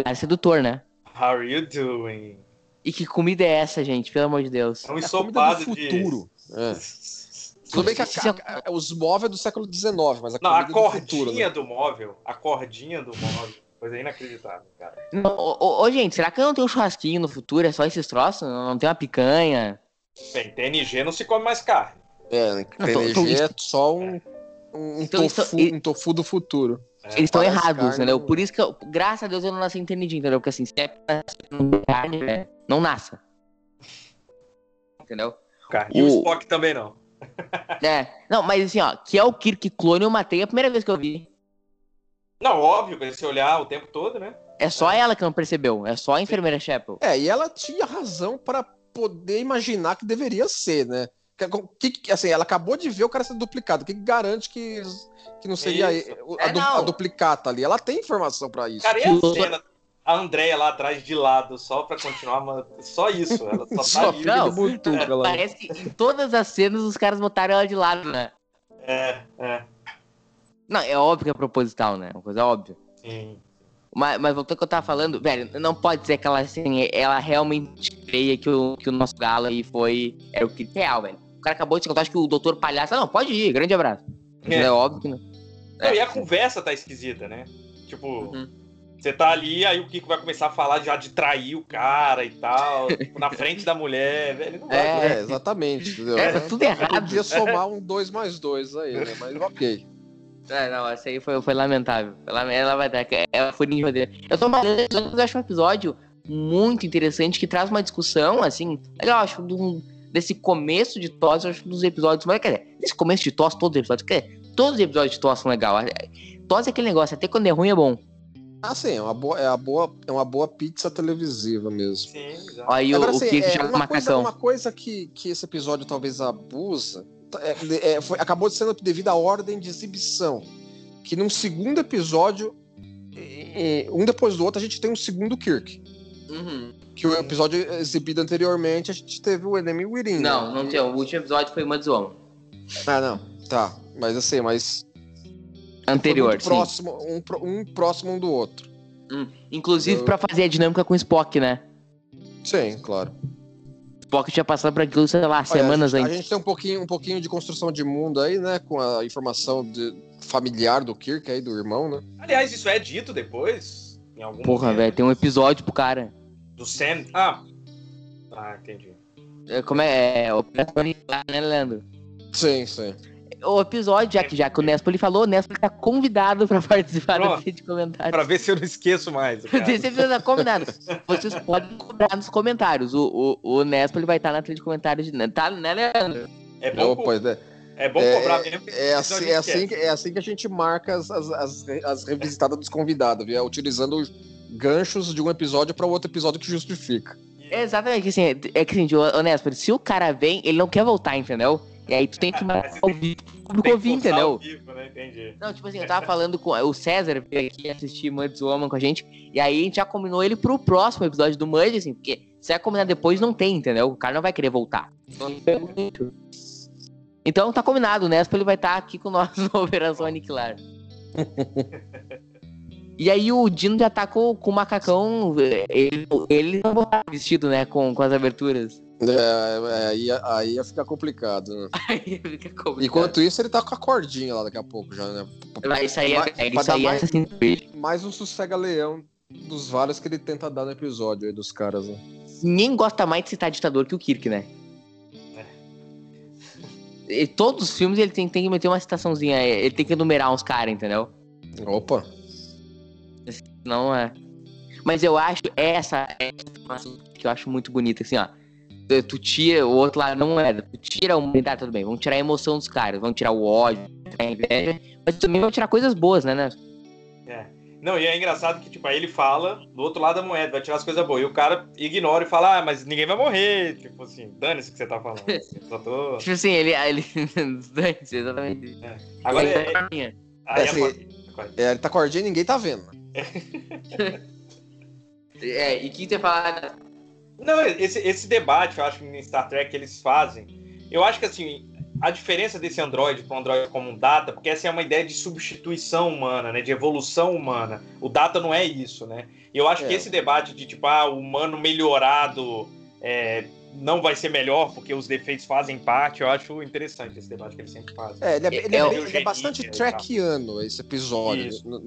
S1: É sedutor, né?
S3: How are you doing?
S1: E que comida é essa, gente? Pelo amor de Deus.
S3: É um
S2: É
S3: ensopado de...
S2: futuro. É. Tudo bem que a- a- a- os móveis do século XIX, mas a
S3: Não, a
S2: comida do futuro.
S3: cordinha
S2: Né?
S3: do móvel, a cordinha do móvel, coisa inacreditável, cara.
S1: Não, ô, gente, será que não tem um churrasquinho no futuro? É só esses troços? Não, não tem uma picanha?
S3: Bem, TNG não se come mais carne.
S2: É,
S1: Não,
S2: TNG
S1: tô- tô-
S2: é só um, um,
S1: Então,
S2: tofu,
S1: isso-
S2: um tofu do futuro.
S3: É,
S1: Eles estão errados,
S2: carne,
S1: entendeu?
S2: não-
S1: Por isso que, eu, graças a Deus, eu não nasci entendido, entendeu? Porque assim, se é pra carne, né, não nasça. Entendeu?
S3: carne. E o
S1: O-
S3: Spock também não.
S1: É. Não, mas assim, ó, que é o Kirk clone eu matei a primeira vez que eu vi.
S3: Não, óbvio, com esse olhar o tempo todo, né?
S1: É só ela que não percebeu. É só a enfermeira Chapel.
S2: É, e ela tinha razão para poder imaginar que deveria ser, né? Que, que- assim, ela acabou de ver o cara sendo duplicado. O que, garante que, que não seria
S3: Isso.
S2: a,
S1: É,
S2: du-
S1: não.
S2: a duplicata ali? Ela tem informação para isso.
S3: Cara, e a cena? A Andréia lá atrás de lado, só pra continuar, só isso. Ela só tá
S2: Só
S1: Não,
S2: de butuca lá.
S1: Parece que em todas as cenas os caras botaram ela de lado, né?
S3: É, é,
S1: Não, é óbvio que é proposital, né? Uma coisa óbvia.
S3: sim.
S1: Mas, mas voltando ao que eu tava falando, velho, não pode ser que ela, assim, ela realmente creia que o, que o nosso galo aí foi. Era o que real, velho. O cara acabou de se contar, acho que o doutor palhaço. Não, pode ir, grande abraço.
S3: É.
S1: É, óbvio que não.
S3: Não, e a conversa tá esquisita, né? Tipo,
S1: Uhum.
S3: você tá ali, aí o Kiko vai começar a falar já de trair o cara e tal, tipo, na frente da mulher, velho. Não vai.
S1: É.
S2: É, exatamente. Entendeu?
S1: É,
S2: Né?
S1: tudo errado.
S2: Podia somar um 2 mais 2 aí, né? Mas ok.
S1: É, não, essa aí foi, foi lamentável. Ela, ela vai dar. Ela foi ninja dele. Eu tô malhando, eu acho um episódio muito interessante que traz uma discussão, assim, legal, acho, um- desse começo de TOS, eu acho um dos episódios. Mas, quer dizer, esse começo de TOS, todos os episódios, quer dizer, todos os episódios de TOS são legais. TOS é aquele negócio, até quando é ruim é bom.
S2: Ah, sim, é uma boa, é uma boa, é uma boa pizza televisiva mesmo.
S3: Sim, exato.
S1: Aí o,
S2: Agora,
S1: o
S2: assim,
S1: Kirk
S2: é,
S1: joga
S2: uma, coisa, uma coisa que, que esse episódio talvez abusa é, é, foi- acabou sendo devido à ordem de exibição. Que num segundo episódio, um depois do outro, a gente tem um segundo Kirk.
S1: Uhum.
S2: Que o episódio exibido anteriormente, a gente teve o Enemy Within.
S1: Não,
S2: né?
S1: não tem. O último episódio foi uma desoma.
S2: Ah, não. Tá. Mas assim, mas.
S1: Anterior, sim.
S2: próximo, um, um próximo um do outro.
S1: Inclusive
S2: Eu-
S1: pra fazer a dinâmica com o Spock, né?
S2: Sim, claro.
S1: Spock tinha passado por aquilo, sei lá,
S2: Olha,
S1: semanas
S2: a gente,
S1: antes.
S2: A gente tem um pouquinho, um pouquinho de construção de mundo aí, né? Com a informação de- familiar do Kirk aí, do irmão, né?
S3: Aliás, isso é dito depois? Em algum
S1: Porra, velho, tem um episódio pro cara.
S3: Do Sam. Ah. Ah, entendi.
S1: É, Como é? é Aniquilar, né, Leandro?
S2: Sim, sim.
S1: O episódio, já que, já que o Nespoli falou, o Nespoli tá convidado pra participar da
S3: Pronto.
S1: trilha de comentários.
S3: Pra ver se eu não esqueço mais.
S1: episódio tá combinado. Vocês podem cobrar nos comentários. O, o, o Nespoli vai estar na trilha de comentários. De... Tá, né, Leandro?
S3: É bom,
S2: Opa, é,
S3: é bom
S2: é-
S3: cobrar mesmo.
S2: é, assim, é, assim,
S3: esquece.
S2: que- é assim que a gente marca as, as, as, as revisitadas dos convidados, viu? É utilizando ganchos de um episódio para outro episódio que justifica.
S1: É exatamente assim. É que assim, Nespoli, se o cara vem, ele não quer voltar, entendeu? E aí tu tem que marcar o público ouvir, entendeu?
S3: vivo, né?
S1: Não, tipo assim, eu tava falando com o César, veio aqui assistir Muds Woman com a gente, e aí a gente já combinou ele pro próximo episódio do Mud, assim, porque se é combinar depois, não tem, entendeu? O cara não vai querer voltar. Então tá combinado, o Nespa ele vai estar aqui com nós na Operação Aniquilar. E aí o Dino já tá com, com o macacão. Ele, ele não botava vestido, né? Com, com as aberturas.
S2: É, é, aí, aí ia ficar complicado, né?
S1: Aí fica complicado.
S2: Enquanto isso, ele tá com a cordinha lá daqui a pouco já, né?
S1: Mas Isso aí
S2: Vai-
S1: é,
S2: vai
S1: isso aí é
S2: mais-
S1: Creed.
S2: Mais um sossega-leão dos vários que ele tenta dar no episódio aí dos caras, né?
S1: Ninguém gosta mais de citar ditador que o Kirk, né? E todos os filmes ele tem, tem que meter uma citaçãozinha, ele tem que enumerar uns caras, entendeu?
S2: Opa!
S1: Não é. Mas eu acho essa, essa que eu acho muito bonita, assim, ó. Tu- tira, o outro lado não é. Tu tira a humanidade, tudo bem. Vamos tirar a emoção dos caras, vamos tirar o ódio, tirar a inveja, mas também vão tirar coisas boas, né, né?
S3: Não, e é engraçado que, tipo, aí ele fala do outro lado da moeda, vai tirar as coisas boas. E o cara ignora e fala, ah, mas ninguém vai morrer. Tipo assim, dane-se o que você tá falando. Só tô...
S1: Tipo assim, ele. ele... Dane-se, exatamente.
S3: Agora,
S1: Ele-
S3: é,
S1: minha.
S3: aí
S2: É,
S3: a-
S2: assim, É, ele tá com a e ninguém tá vendo.
S1: É, e o que você fala?
S3: Não, esse, esse debate, eu acho que em Star Trek que eles fazem, eu acho que assim, a diferença desse androide para um androide como um data, porque essa é uma ideia de substituição humana, né, de evolução humana. O data não é isso, né? E eu acho
S2: É.
S3: que esse debate de tipo, ah, o humano melhorado é, não vai ser melhor porque os defeitos fazem parte, eu acho interessante esse debate que eles sempre fazem.
S2: É, ele é, ele é
S1: É,
S2: bem-
S3: é
S2: ele é
S3: Genia
S2: bastante
S3: tal.
S2: trekiano esse episódio,
S3: Isso,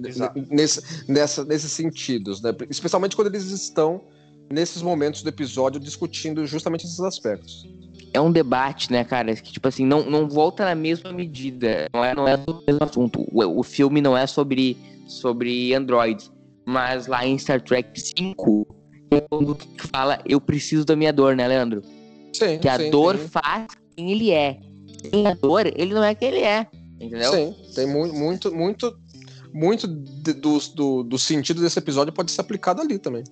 S2: nesse, nessa, nesses sentidos, né? Especialmente quando eles estão nesses momentos do episódio discutindo justamente esses aspectos.
S1: É um debate, né, cara? Que, tipo assim, não, não volta na mesma medida. Não é, não é sobre o mesmo assunto. O, o filme não é sobre, sobre androids. Mas lá em Star Trek 5, é quando que fala, eu preciso da minha dor, né, Leandro?
S2: Sim,
S1: Que a
S2: sim,
S1: dor
S2: tem-
S1: faz quem ele é. Sem a dor, ele não é quem ele é. Entendeu?
S2: Sim, tem mu- muito, muito, muito do, do, do sentido desse episódio pode ser aplicado ali também.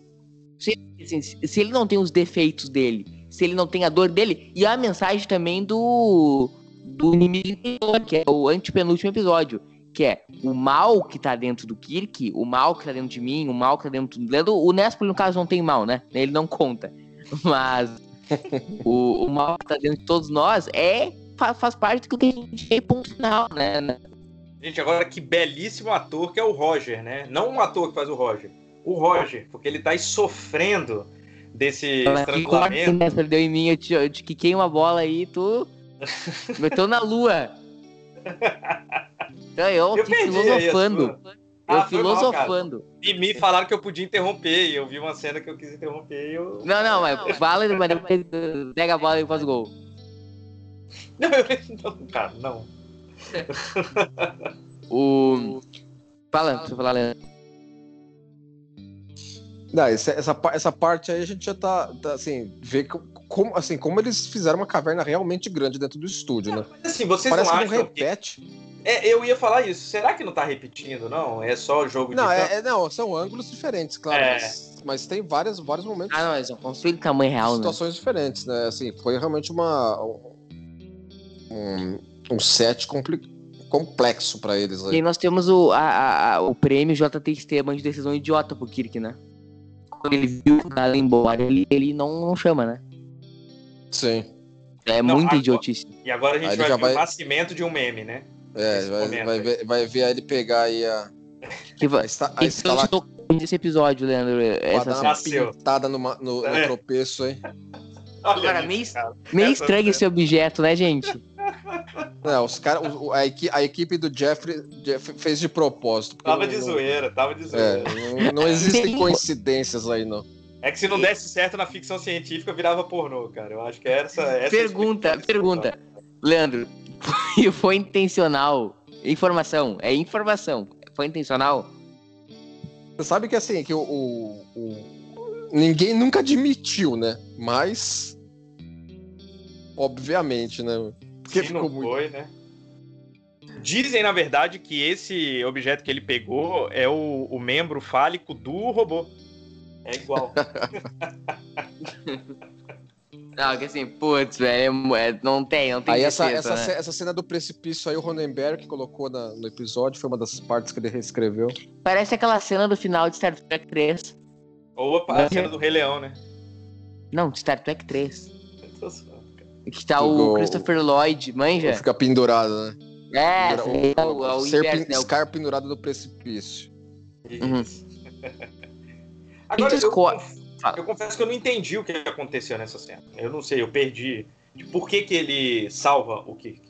S1: Assim, se se ele não tem os defeitos dele, se ele não tem a dor dele, e a mensagem também do do inimigo interior, que é o antepenúltimo episódio, que é o mal que tá dentro do Kirk, o mal que tá dentro de mim, o mal que tá dentro do Leandro. O Nespoli, no caso, não tem mal, né? Ele não conta. Mas o, o mal que tá dentro de todos nós é fa- faz parte do que a gente é ponto final, né?
S3: Gente, agora que belíssimo ator que é o Roger, né? Não um ator que faz o Roger, o Roger, porque ele tá aí sofrendo desse
S1: Que corte
S3: estrangulamento.
S1: né? Perdeu em mim, eu te, eu te quiquei uma bola aí, tu meteu na lua. Então, eu,
S3: Eu
S1: filosofando.
S3: sua.
S1: Eu
S3: Ah, foi mal,
S1: filosofando.
S3: E me falaram que eu podia interromper, e eu vi uma cena que eu quis interromper eu.
S1: não, não, mas fala, mas depois pega a bola e faz o gol.
S3: Não, eu não, cara, não.
S1: O. Fala, deixa eu falar, Leandro.
S2: Não, essa, essa, essa parte aí a gente já tá, tá, assim, vê co- como, assim, como eles fizeram uma caverna realmente grande dentro do estúdio, né?
S3: Mas assim, vocês
S2: Parece
S3: não
S2: que não
S3: acham que...
S2: repete.
S3: É, eu ia falar isso. Será que não tá repetindo, não? É só jogo de.
S2: Não,
S3: campo?
S2: é, é- não, são ângulos diferentes, claro.
S3: É.
S2: Mas, mas tem vários, vários momentos,
S1: Ah, não, eles vão construir em tamanho real, né?
S2: situações diferentes, né? Assim, foi realmente uma. Um, um set compli- complexo pra eles
S1: E aí
S2: aí.
S1: nós temos o, a, a- a- o prêmio JT Esteban de decisão idiota pro Kirk, né? Ele viu ela ia embora, ele, ele não, não chama, né?
S2: Sim.
S1: É
S3: Não,
S1: muita
S3: agora-
S1: idiotice.
S3: E agora a gente vai ver
S2: vai-
S3: o nascimento de um meme, né?
S2: É,
S3: Esse
S2: vai, vai, ver, vai ver ele pegar aí a,
S1: Que
S2: a,
S1: vai,
S2: esta, a escala
S1: foi desse episódio, Leandro?
S2: pra
S1: Essa
S2: dar uma pintada numa- no, no
S3: É.
S2: tropeço aí.
S3: Olha
S1: Cara, meio-
S3: cara.
S1: Meio estranho esse objeto, né, gente?
S2: Não, os cara, a, equi- a equipe do Jeffrey, Jeff fez de propósito.
S3: Tava
S2: não-
S3: de
S2: não-
S3: zoeira, tava de
S2: É,
S3: zoeira.
S2: não, não existem coincidências aí, não.
S3: É que se não desse certo na ficção científica, virava pornô, cara. Eu acho que essa. essa
S1: Pergunta,
S3: é
S1: pergunta. Leandro, foi, foi intencional? Informação, é informação. Foi intencional?
S2: Você sabe que assim, que o, o- o- ninguém nunca admitiu, né? Mas obviamente, né? Porque
S3: Se
S2: ficou
S3: não
S2: muito.
S3: foi, né? Dizem, na verdade, que esse objeto que ele pegou é o, o membro fálico do robô. É igual.
S1: Não, que assim, putz, velho, é- não tem, não tem
S2: Aí essa,
S1: defesa,
S2: essa,
S1: né?
S2: essa cena do precipício aí, o Ronenberg colocou na- no episódio, foi uma das partes que ele reescreveu.
S1: Parece aquela cena do final de Star Trek 3.
S3: Ou a, cena do Rei Leão, né?
S1: Não, de Star Trek 3.
S3: Eu tô.
S1: Que tá
S2: Do-
S1: o Christopher Lloyd, manja?
S2: Fica pendurado, né?
S1: É,
S2: Pendura-
S1: é o, é o
S2: ser
S1: inverso, né? O
S2: Scar pendurado no precipício.
S1: Uhum.
S3: Isso. Agora,
S1: Então,
S3: eu, conf- eu confesso que eu não entendi o que aconteceu nessa cena. Eu não sei, eu perdi. Por que, que ele salva o Kirk?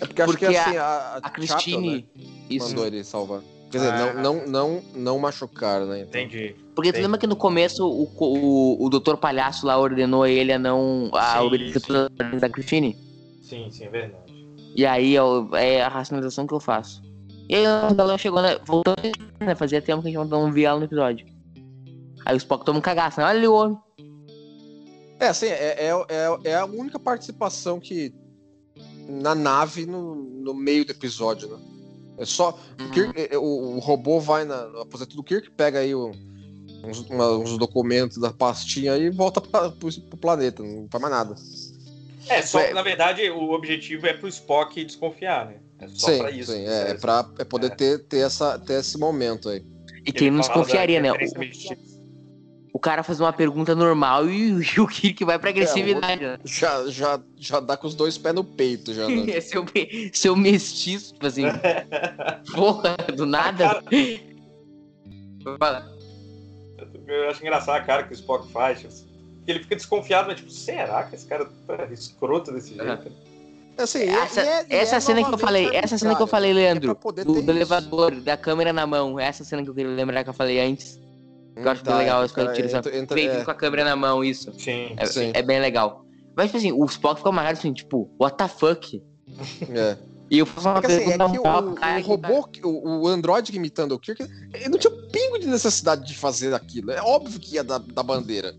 S2: É porque acho
S1: Porque
S2: que
S1: a-
S2: assim, a,
S1: A Christine.
S2: Chapel, né, mandou ele salvar. Quer dizer,
S3: Ah.
S2: não, não, não, não machucar, né? Então.
S3: Entendi.
S1: Porque tu
S3: Sim.
S1: lembra que no começo o, o, o Dr. Palhaço lá ordenou ele a não. a
S3: Sim,
S1: obedecer
S3: sim.
S1: da Christine?
S3: Sim, sim, é verdade.
S1: E aí eu- é a racionalização que eu faço. E aí ela chegou, né? Voltando, né? Fazia tempo que a gente não via ela no episódio. Aí o Spock toma um cagaço, né? Olha ali o homem.
S2: É, assim, é, é, é, é a única participação que. na nave no, no meio do episódio, né? É só. o Kirk- é, o, o robô vai na, no aposento do Kirk, pega aí o- uns, uma- uns documentos da pastinha aí e volta pra, pro, pro planeta, não faz mais nada.
S3: É, só
S2: É.
S3: na verdade o objetivo é pro Spock desconfiar, né? É só
S2: sim,
S3: pra isso.
S2: sim, é, é pra é poder
S3: É.
S2: Ter, ter, essa, ter esse momento aí.
S1: E quem não desconfiaria, né? o cara faz uma pergunta normal e, o- e o Kirk vai pra agressividade, né?
S2: Já, já, já dá com os dois pés no peito, já. Né?
S1: É seu, seu mestiço, tipo assim. Porra, do nada. Fala.
S3: Eu acho engraçado a cara que o Spock faz. tipo, que ele fica desconfiado, mas tipo, será que esse cara tá escroto desse jeito?
S1: Aham.
S2: Assim, é-
S1: Essa,
S2: é-
S1: essa
S2: é
S1: cena que eu falei, essa cena que eu falei,
S2: né? É
S1: Leandro, do, do elevador, da câmera na mão, essa cena que eu queria lembrar que eu falei antes. Eu acho bem legal
S2: é,
S1: as coisas utilizadas.
S2: entra-
S1: Vem
S2: é.
S1: com a câmera na mão, isso.
S3: Sim.
S1: É,
S2: Sim.
S1: é bem legal. Mas, tipo assim, o Spock fica amarrado assim, tipo, what the fuck?
S2: É.
S1: E eu faço uma
S2: É que, assim, é
S1: pergunta
S2: que o,
S1: pro cara
S2: o
S1: que
S2: robô, que- o, o Android imitando o Kirk, ele não tinha um pingo de necessidade de fazer aquilo. É óbvio que ia da, da bandeira.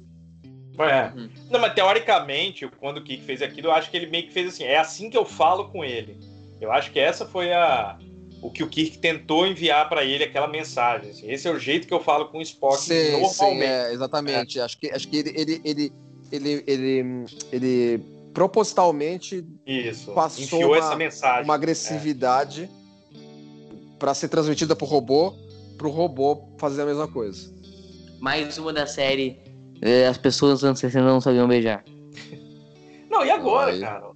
S3: É. Não, mas teoricamente, quando o Kik fez aquilo, eu acho que ele meio que fez assim, é assim que eu falo com ele. Eu acho que essa foi a o que o Kirk tentou enviar pra ele aquela mensagem. assim. Esse é o jeito que eu falo com o Spock
S2: Sim, sim,
S3: normalmente.
S2: é, exatamente. Acho que, acho que ele, ele, ele, ele, ele, ele propositalmente
S3: Isso.
S2: Passou
S3: Enfiou
S2: uma-
S3: essa mensagem.
S2: uma agressividade pra ser transmitida pro robô, pro robô fazer a mesma coisa.
S1: Mais uma da série, é, as pessoas dos anos 60 não sabiam beijar.
S3: Não, e agora,
S2: Aí.
S3: cara?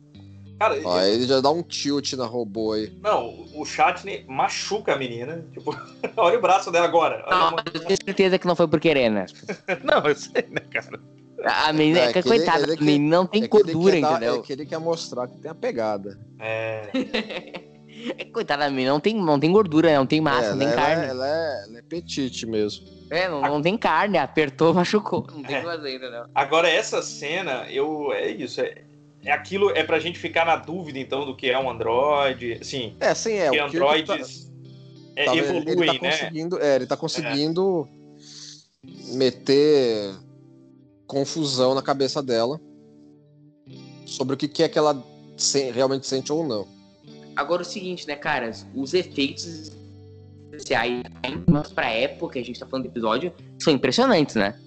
S3: Cara,
S2: Ó, ele já dá um tilt na robô aí.
S3: não, o Chatney machuca a menina. Tipo, olha o braço dela agora. Olha
S1: Não,
S3: a mão-
S1: eu tenho certeza que não foi por querer, né?
S3: Não, eu sei, né, cara?
S1: A menina,
S2: É,
S1: é, que,
S2: que ele-
S1: coitada,
S2: ele
S1: a
S2: que-
S1: menina não tem
S2: é ele
S1: gordura,
S2: dar-
S1: entendeu?
S2: É que ele quer mostrar que tem a pegada.
S3: É.
S1: É, Coitada da menina, não tem, não tem gordura, né? não tem massa,
S2: É,
S1: não tem
S2: ela,
S1: carne.
S2: é, ela, é, ela é petite mesmo.
S1: É, não, não tem carne, apertou, machucou. Não tem o que fazer, entendeu?
S3: Agora, essa cena, eu. É isso. É, é aquilo. É pra gente ficar na dúvida, então, do que é um Android. Assim,
S2: É, sim, é.
S3: que androides é,
S2: tá- tá-
S3: evoluem,
S2: ele tá
S3: né?
S2: conseguindo, é, ele tá conseguindo meter confusão na cabeça dela sobre o que, que é que ela se- realmente sente ou não.
S1: Agora o seguinte, né, caras? Os efeitos especiais, mas pra época que a gente tá falando do episódio, são impressionantes, né?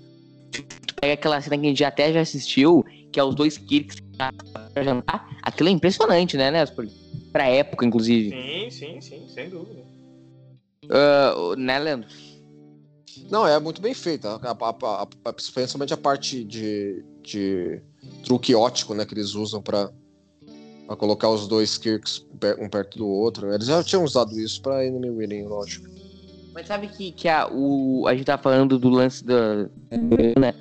S1: Tu pega aquela cena que a gente até já assistiu, que é os dois Kirks pra jantar. Aquilo é impressionante, né, Nespor? Pra época, inclusive.
S3: Sim, sim, sim, sem dúvida.
S1: Uh, né, Leandro?
S2: Não, é muito bem feita. Principalmente a parte de, de truque ótico, né, que eles usam pra pra colocar os dois Kirks um perto do outro. né? Eles já tinham usado isso pra Enemy Winning, lógico.
S1: Mas sabe que, que a, o, a gente tá falando do lance da. Né?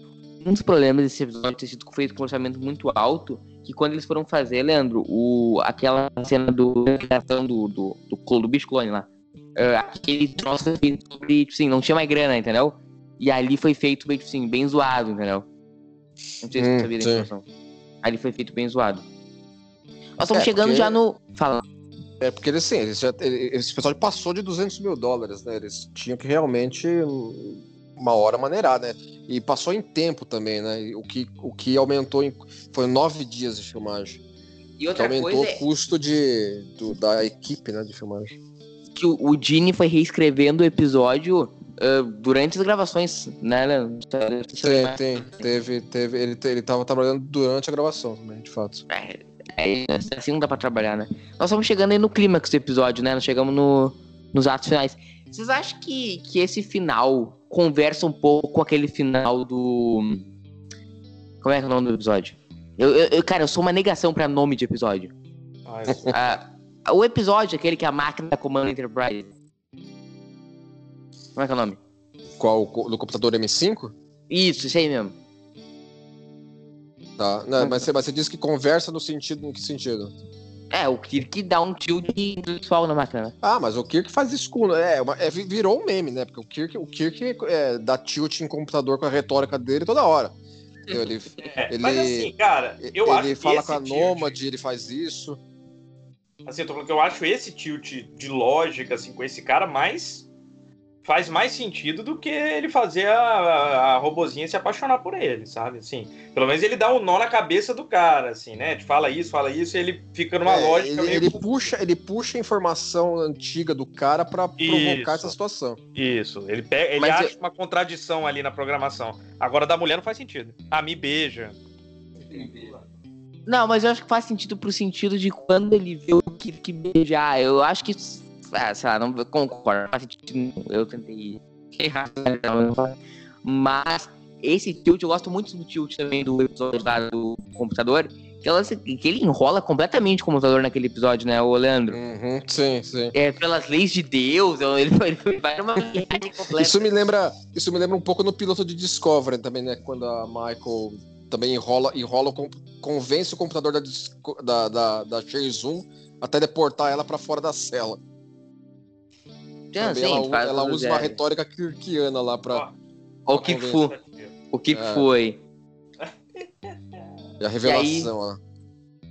S1: Um dos problemas desse episódio ter sido feito com um orçamento muito alto, que quando eles foram fazer, Leandro, o, aquela cena do criação do, do, do, do bicho clone lá, eh, aquele troço feito sobre, tipo assim, não tinha mais grana, entendeu? E ali foi feito bem, tipo assim, bem zoado, entendeu? Não sei se
S2: Hum,
S1: você sabia da
S2: sim.
S1: informação. Ali foi feito bem zoado. Nós estamos
S2: É,
S1: chegando
S2: porque-
S1: já no. Fala.
S2: É porque eles, sim, eles já, esse episódio passou de 200 mil dólares, né? Eles tinham que realmente hum, uma hora maneirar, né? E passou em tempo também, né? O que, o que aumentou em, foi nove dias de filmagem.
S1: E
S2: Que
S1: outra
S2: aumentou
S1: coisa é
S2: o custo de, do- da equipe, né, de filmagem.
S1: que o, o Gene foi reescrevendo o episódio ah, durante as gravações, né?
S2: Tem, tem, teve, teve, ele, ele tava trabalhando durante a gravação também, de fato.
S1: É, é, assim não dá pra trabalhar, né? Nós estamos chegando aí no clímax do episódio, né? Nós chegamos no, nos atos finais. Vocês acham que, que esse final conversa um pouco com aquele final do. Como é que é o nome do episódio? Eu, eu- cara, eu sou uma negação pra nome de episódio.
S3: Ah,
S1: Ah, o episódio, aquele que a máquina comanda Enterprise. Como é que é o nome?
S2: Qual? Do computador M5?
S1: Isso, isso aí mesmo.
S2: Tá. Não, mas, você, mas você disse que conversa no sentido. Em que sentido?
S1: É, o Kirk dá um tilt intelectual na máquina.
S2: Ah, mas o Kirk faz isso com. É, uma- é, virou um meme, né? Porque o Kirk, o Kirk é, dá tilt em computador com a retórica dele toda hora. Ele,
S3: É,
S2: Ele-
S3: mas assim, cara, eu
S2: ele
S3: acho que
S2: fala
S3: esse
S2: com a
S3: tilt-
S2: Nômade, ele faz isso.
S3: Assim, eu tô falando que eu acho esse tilt de lógica, assim, com esse cara mais. Faz mais sentido do que ele fazer a, a, a robozinha se apaixonar por ele, sabe? Assim, pelo menos ele dá um nó na cabeça do cara, assim, né? De fala isso, fala isso, e ele fica numa
S2: É,
S3: lógica
S2: ele,
S3: meio.
S2: ele puxa, ele puxa a informação antiga do cara pra provocar essa situação.
S3: Isso, ele, pega, ele
S1: Mas
S3: acha uma contradição ali na programação. Agora, da mulher não faz sentido. Ah, me beija.
S1: Não, mas eu acho que faz sentido pro sentido de quando ele vê o Kirk beijar. Eu acho que. Ah, sei lá, não concordo. Eu tentei errar. Mas esse tilt, eu gosto muito do tilt também do episódio lá do computador. Que, ela, que ele enrola completamente o computador naquele episódio, né, o Leandro?
S2: Uhum, sim, sim.
S1: É, pelas leis de Deus, ele, ele vai numa viagem completa.
S2: Isso me lembra, isso me lembra um pouco no piloto de Discovery também, né? Quando a Michael também enrola, enrola convence o computador da, da, da, da Zoom até deportar ela pra fora da cela.
S1: Ah,
S2: Também
S1: sim,
S2: ela,
S1: faz
S2: ela usa uma retórica kirkiana lá pra.
S3: Ó,
S1: Ó, O foi? O que
S2: É.
S1: foi?
S2: E a revelação lá.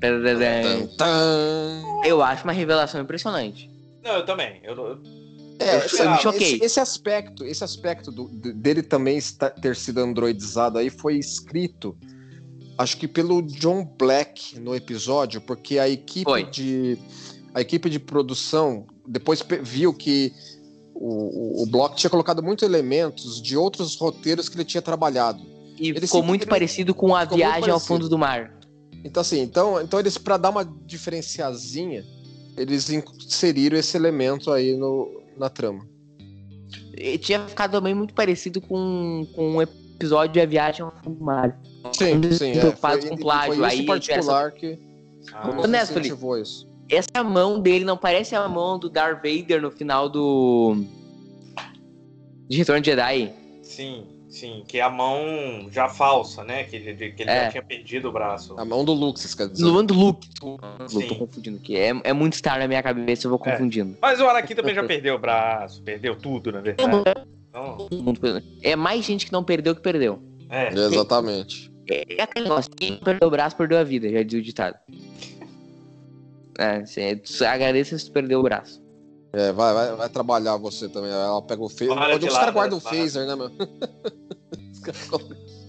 S2: Tan, tan.
S1: Eu acho uma revelação impressionante.
S3: Não, eu também. Eu, eu-
S2: É,
S1: Eu
S2: esse,
S1: me choquei.
S2: esse- esse aspecto, esse aspecto do- de- dele também está- ter sido androidizado aí foi escrito, acho que pelo John Black no episódio, porque a equipe
S1: Foi.
S2: de a equipe de produção depois viu que o, o, o Block tinha colocado muitos elementos de outros roteiros que ele tinha trabalhado.
S1: E
S2: Ele
S1: ficou muito parecido com a viagem ao fundo do mar.
S2: Então assim, então, então eles para dar uma diferenciazinha, eles inseriram esse elemento aí no, na trama.
S1: E tinha ficado também muito parecido com, com um episódio de A Viagem ao Fundo do Mar.
S2: Sim, sim. É, foi,
S1: com plágio,
S2: foi isso
S1: aí
S2: particular que
S3: Ah,
S1: Ô, Nestor,
S2: incentivou isso.
S1: Essa mão dele não parece a mão do Darth Vader no final do. De Retorno de Jedi.
S3: sim, sim. Que é a mão já falsa, né? Que ele, que ele
S1: É.
S3: já tinha perdido o braço.
S2: A mão do Luxus, quer dizer.
S1: No do Luke. Eu tô confundindo aqui. É, é muito Star na minha cabeça, eu vou
S3: É.
S1: confundindo.
S3: Mas o Anakin também já perdeu o braço, perdeu tudo, na verdade. Então.
S1: É mais gente que não perdeu que perdeu.
S3: é.
S2: Exatamente.
S1: É aquele negócio, quem perdeu o braço, perdeu a vida, já dizia o ditado. É, você agradeça se tu perdeu o braço.
S2: É, vai, vai, vai trabalhar você também. Ela pega o phaser.
S3: Olha
S2: os caras guardam o phaser, né, meu? Os caras ficam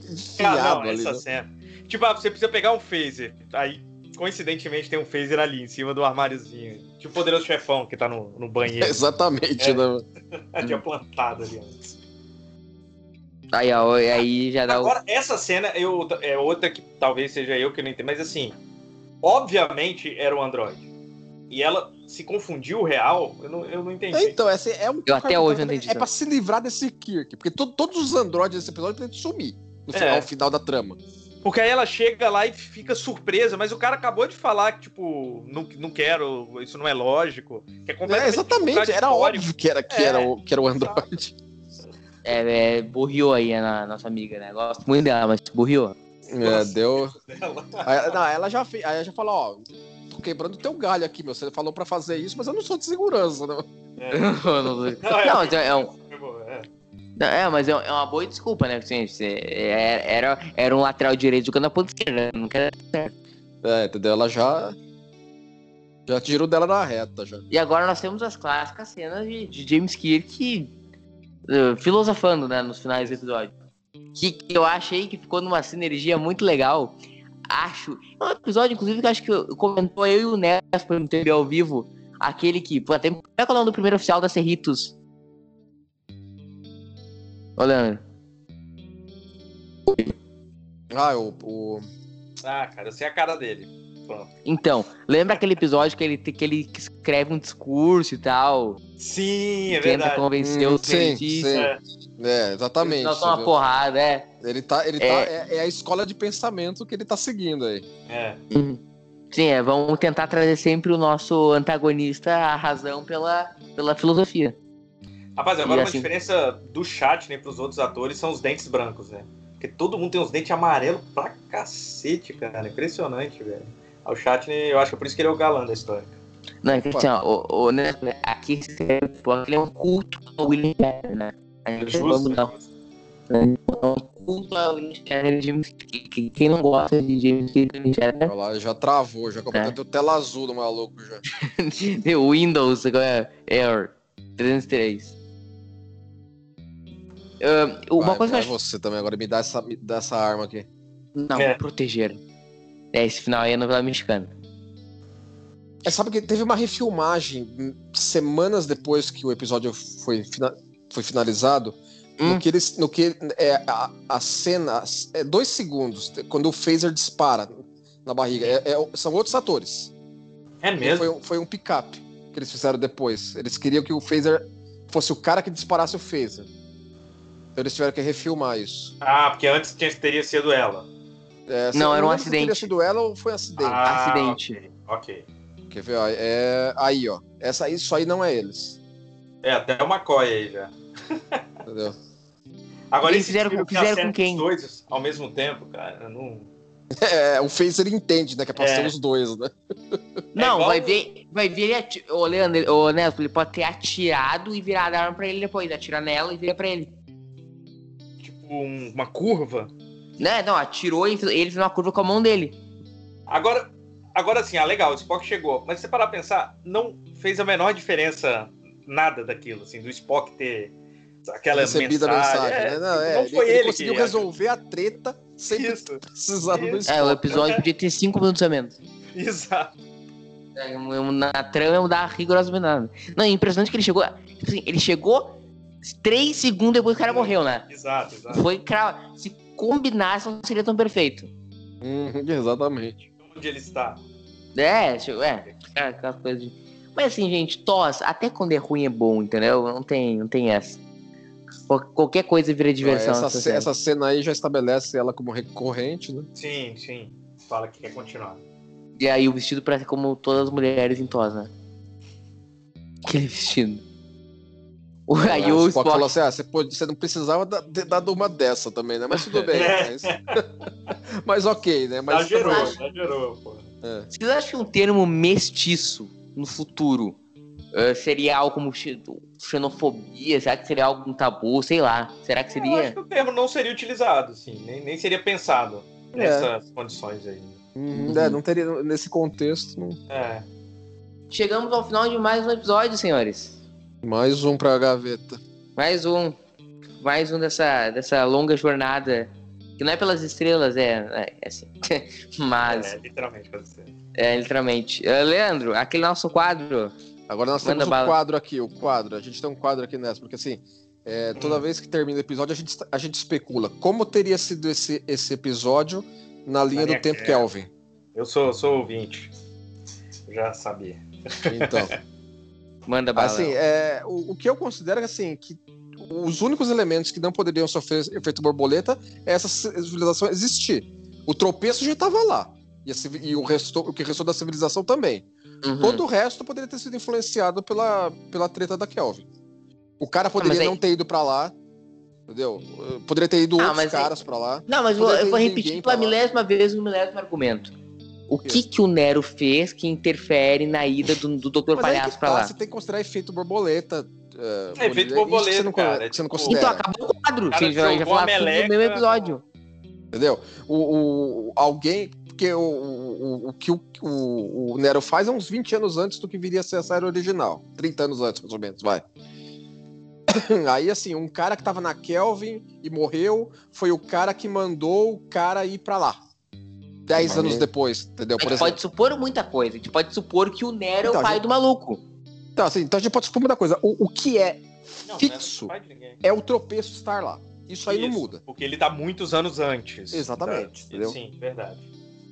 S2: enfiados
S3: não,
S2: ali.
S3: essa
S2: né?
S3: cena. Tipo, ah, você precisa pegar um phaser. Aí, coincidentemente, tem um phaser ali, em cima do armáriozinho. Tipo o poderoso chefão que tá no, no banheiro.
S2: Exatamente,
S3: É.
S2: né?
S3: Tinha plantado ali antes.
S1: Aí, ó, aí já dá
S3: Agora, essa cena eu, é outra que talvez seja eu que não entendo, mas assim, obviamente era o Android. E ela se confundiu o real, eu não, eu não entendi.
S2: É, Então, essa é um
S1: Eu até hoje não entendi
S2: É pra se livrar desse Kirk. Porque to- todos os androides desse episódio têm que sumir no final,
S3: É.
S2: final da trama.
S3: Porque aí ela chega lá e fica surpresa, mas o cara acabou de falar que, tipo, não, não quero, isso não é lógico. Que é
S2: É, exatamente, era óbvio que era, que
S3: É.
S2: era, o, que era o android.
S1: É, é burriou aí a nossa amiga, né? Gosto muito dela, mas burriou.
S2: É, deu. Aí, não, ela já fez. Aí ela já falou, ó, tô quebrando teu galho aqui, meu. Você falou pra fazer isso, mas eu não sou de segurança, né?
S3: É.
S1: não,
S3: Não, é,
S1: mas é, um,
S3: é.
S1: Não, É, mas é uma boa desculpa, né? Assim, você- é- era, era um lateral direito jogando na ponta esquerda. Não quer...
S2: É, entendeu? Ela já. Já tirou dela na reta, já.
S1: E agora nós temos as clássicas cenas de, de James Kirk eh, filosofando, né? Nos finais do episódio. Que, que eu achei que ficou numa sinergia muito legal. Acho. É um episódio, inclusive, que eu acho que eu- comentou eu e o Nesper no TV ao vivo. Aquele que. Pô, até. Qual é que é o nome do primeiro oficial da Cerritos? Ô, Leandro.
S2: Ah, o. o...
S3: Ah, cara, eu sei a cara dele.
S1: Então, lembra aquele episódio que ele, que ele escreve um discurso e tal?
S3: Sim, é
S1: tenta
S3: verdade.
S1: convencer
S2: Hum,
S1: os
S2: sim,
S1: cientistas.
S2: sim. É, exatamente.
S1: Não uma
S2: viu?
S1: porrada, é.
S2: Ele tá. Ele
S1: É.
S2: tá. É, é a escola de pensamento que ele tá seguindo aí.
S3: É.
S1: Sim, é, vamos tentar trazer sempre o nosso antagonista a razão pela, pela filosofia.
S3: Rapaz, agora
S1: E
S3: uma
S1: assim-
S3: diferença do chat né, pros outros atores são os dentes brancos, né? Porque todo mundo tem uns dentes amarelos pra cacete, cara. Impressionante, velho. O chat, eu acho que é por isso que ele é o galã da história.
S1: Não, é que assim, ó, o, o, né, aqui ele é um culto ao William Shatner, né? A gente
S3: Justo.
S1: vamos não. É um culto ao William Shatner e James que- Quem não gosta de James Cameron e William Shatner,
S2: Olha lá, já travou, já começou
S1: É.
S2: ter tela azul no maluco já.
S1: o Windows agora é Air 303. Ah, uma
S2: vai,
S1: coisa
S2: vai
S1: que eu acho.
S2: você também agora, me dá essa, me dá essa arma aqui.
S1: Não,
S3: É.
S1: proteger. É, esse final aí é novela mexicana.
S2: É, sabe que teve uma refilmagem semanas depois que o episódio foi, fina- foi finalizado.
S1: Hum.
S2: No que eles. No que é, a, a cena. É dois segundos, quando o phaser dispara na barriga. É- é- são outros atores.
S3: É mesmo?
S2: Foi, um- foi um pick-up que eles fizeram depois. Eles queriam que o phaser fosse o cara que disparasse o phaser. Então eles tiveram que refilmar isso.
S3: Ah, porque antes tinha, teria sido ela.
S2: É,
S1: Não, era um
S2: se Teria
S1: acidente.
S2: sido ela ou foi um acidente?
S3: Ah,
S1: Acidente.
S3: Ok.
S2: Quer ver? Ó, é, aí, ó. Essa, aí- isso aí não é eles.
S3: É, até o McCoy aí já.
S2: Entendeu?
S3: Agora,
S1: Eles fizeram-
S3: que
S1: fizeram com quem?
S3: os dois ao mesmo tempo, cara, não...
S2: É, o phaser entende, né? Que é pra
S3: É.
S2: ser os dois, né?
S1: Não,
S3: igual
S1: vai ver, vai ver ele ati... Ô, Leandro, ele- ô, Neto, ele pode ter atirado e virado a arma pra ele depois. Atira nela e vira pra ele.
S3: Tipo, um- uma curva.
S1: Né? Não, atirou e ele fez uma curva com a mão dele.
S3: Agora, agora sim, ah, legal, o Spock chegou. Mas se você parar pra pensar, não fez a menor diferença nada daquilo, assim, do Spock ter aquela
S2: Recebido
S3: mensagem.
S2: mensagem,
S3: É,
S2: né? Não, é,
S3: não
S2: ele,
S3: foi
S2: ele
S3: ele,
S2: conseguiu
S3: que...
S2: resolver a treta sem
S3: Isso,
S2: precisar do
S3: Isso.
S1: É, o
S2: Spock.
S1: episódio podia ter cinco minutos a menos.
S3: exato.
S1: É, Na trama ia mudar rigorosamente nada. Não, é impressionante que ele chegou. tipo assim, ele chegou três segundos depois que o cara morreu, né?
S3: Exato, exato.
S1: Foi cra... Se combinasse, não seria tão perfeito.
S2: Uhum, exatamente.
S3: Onde ele está.
S1: É, tipo, é, é, aquelas coisas de... Mas assim, gente, tos, até quando é ruim é bom, entendeu? Não tem, não tem essa. Qual- Qualquer coisa vira diversão.
S2: essa, ce-
S1: série.
S2: essa cena aí já estabelece ela como recorrente, né?
S3: Sim, sim. Fala que quer continuar.
S1: E aí o vestido parece como todas as mulheres em tos, né? Aquele vestido. O, aí
S2: Aí
S1: o
S2: Spock
S1: Spock...
S2: falou assim: ah, você, pode, você não precisava da- ter dado uma dessa também, né? Mas tudo bem.
S3: É.
S2: mas... mas ok, né? Mas
S3: Exagerou,
S2: também-
S3: exagerou, pô.
S2: é.
S1: Vocês acham que um termo mestiço no futuro eh, seria algo como xe- xenofobia? Será que seria algo um tabu? Sei lá. Será que
S3: Eu acho
S1: seria?
S3: que o termo não seria utilizado, assim, nem, nem seria pensado
S2: É.
S3: nessas condições aí.
S2: Uhum, é, não teria, nesse contexto, não-
S3: É.
S1: Chegamos ao final de mais um episódio, senhores.
S2: Mais um pra gaveta.
S1: Mais um. Mais um dessa, dessa longa jornada. Que não é pelas estrelas, é, é assim. Mas,
S3: É, literalmente pode ser.
S1: é, literalmente. Eh, Leandro, aquele nosso quadro.
S2: Agora nós temos o
S1: bala.
S2: quadro aqui, o quadro. A gente tem um quadro aqui nessa, porque assim, é, toda vez que termina o episódio, a gente, a gente especula como teria sido esse, esse episódio na linha do
S3: linha
S2: tempo
S3: Kelvin.
S2: Kelvin.
S3: Eu sou, sou ouvinte. Eu já sabia.
S2: Então,
S1: Manda bala.
S2: assim, é, o, o que eu considero é assim, que os únicos elementos que não poderiam sofrer efeito borboleta é essa civilização existir. O tropeço já estava lá. E, e o, resto, o que restou da civilização também.
S1: Uhum.
S2: Todo o resto poderia ter sido influenciado pela, pela treta da Kelvin. O cara poderia
S1: mas aí-
S2: não ter ido pra lá, entendeu? Poderia ter ido
S1: Ah,
S2: outros
S1: mas aí-
S2: caras pra lá.
S1: Não, mas eu, eu vou repetir pela milésima vez o milésimo argumento. O que que o Nero fez que interfere na ida do, do Dr.
S2: Mas
S1: Palhaço
S2: que
S1: pra
S2: tá,
S1: lá?
S2: você tem que considerar efeito borboleta. eh,
S3: É, efeito borboleta,
S2: você não,
S3: cara,
S2: você não
S3: tipo-
S2: considera.
S1: Então acabou o quadro.
S3: Cara,
S1: Você já, já no
S3: meleca-
S1: mesmo episódio.
S2: Entendeu? O, o- alguém. Porque o, o, o que o, o, o Nero faz é uns 20 anos antes do que viria a ser a série original. 30 anos antes, mais ou menos, vai. Aí, assim, um cara que tava na Kelvin e morreu foi o cara que mandou o cara ir pra lá. 10 anos depois, entendeu?
S1: A gente
S2: exemplo.
S1: pode supor muita coisa. A gente pode supor que o Nero é
S2: Então,
S1: o pai
S2: gente-
S1: do maluco.
S2: Então, assim, então a gente pode supor muita coisa. O, o que é
S3: Não,
S2: fixo
S3: não é ninguém.
S2: é o tropeço estar lá. Isso aí não
S3: Isso,
S2: muda.
S3: Porque ele tá muitos anos antes.
S2: Exatamente,
S3: Da-
S2: entendeu?
S3: Sim, verdade.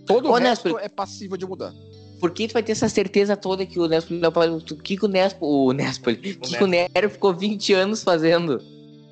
S2: Todo o resto é passível de mudar.
S1: Por que tu vai ter essa certeza toda que o Nespo é o que que o Nespo... O Nespo... O o Nero ficou 20 anos fazendo?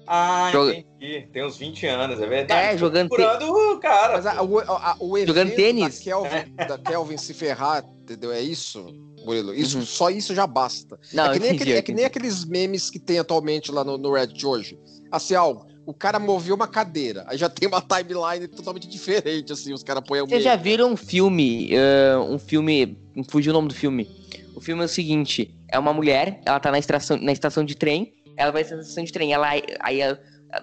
S3: Ah,
S1: Joga-
S3: entendi. Tem uns 20 anos, é verdade.
S1: É, jogando
S3: Procurando o cara.
S2: Mas a- o, a- o
S1: Jogando tênis.
S2: Da, Kelvin, da Kelvin se ferrar, entendeu? É isso? Murilo. Isso,
S1: Uhum.
S2: Só isso já basta.
S1: Não,
S2: é, que nem
S1: entendi,
S2: aquele- é que nem aqueles memes que tem atualmente lá no, no Reddit hoje. Assim, ó, o cara moveu uma cadeira, aí já tem uma timeline totalmente diferente, assim, os caras põem o
S1: Vocês já viram um filme, ah, um filme, me fugiu o nome do filme. O filme é o seguinte, é uma mulher, ela tá na estação, na estação de trem, ela vai na estação de trem, ela, aí ela-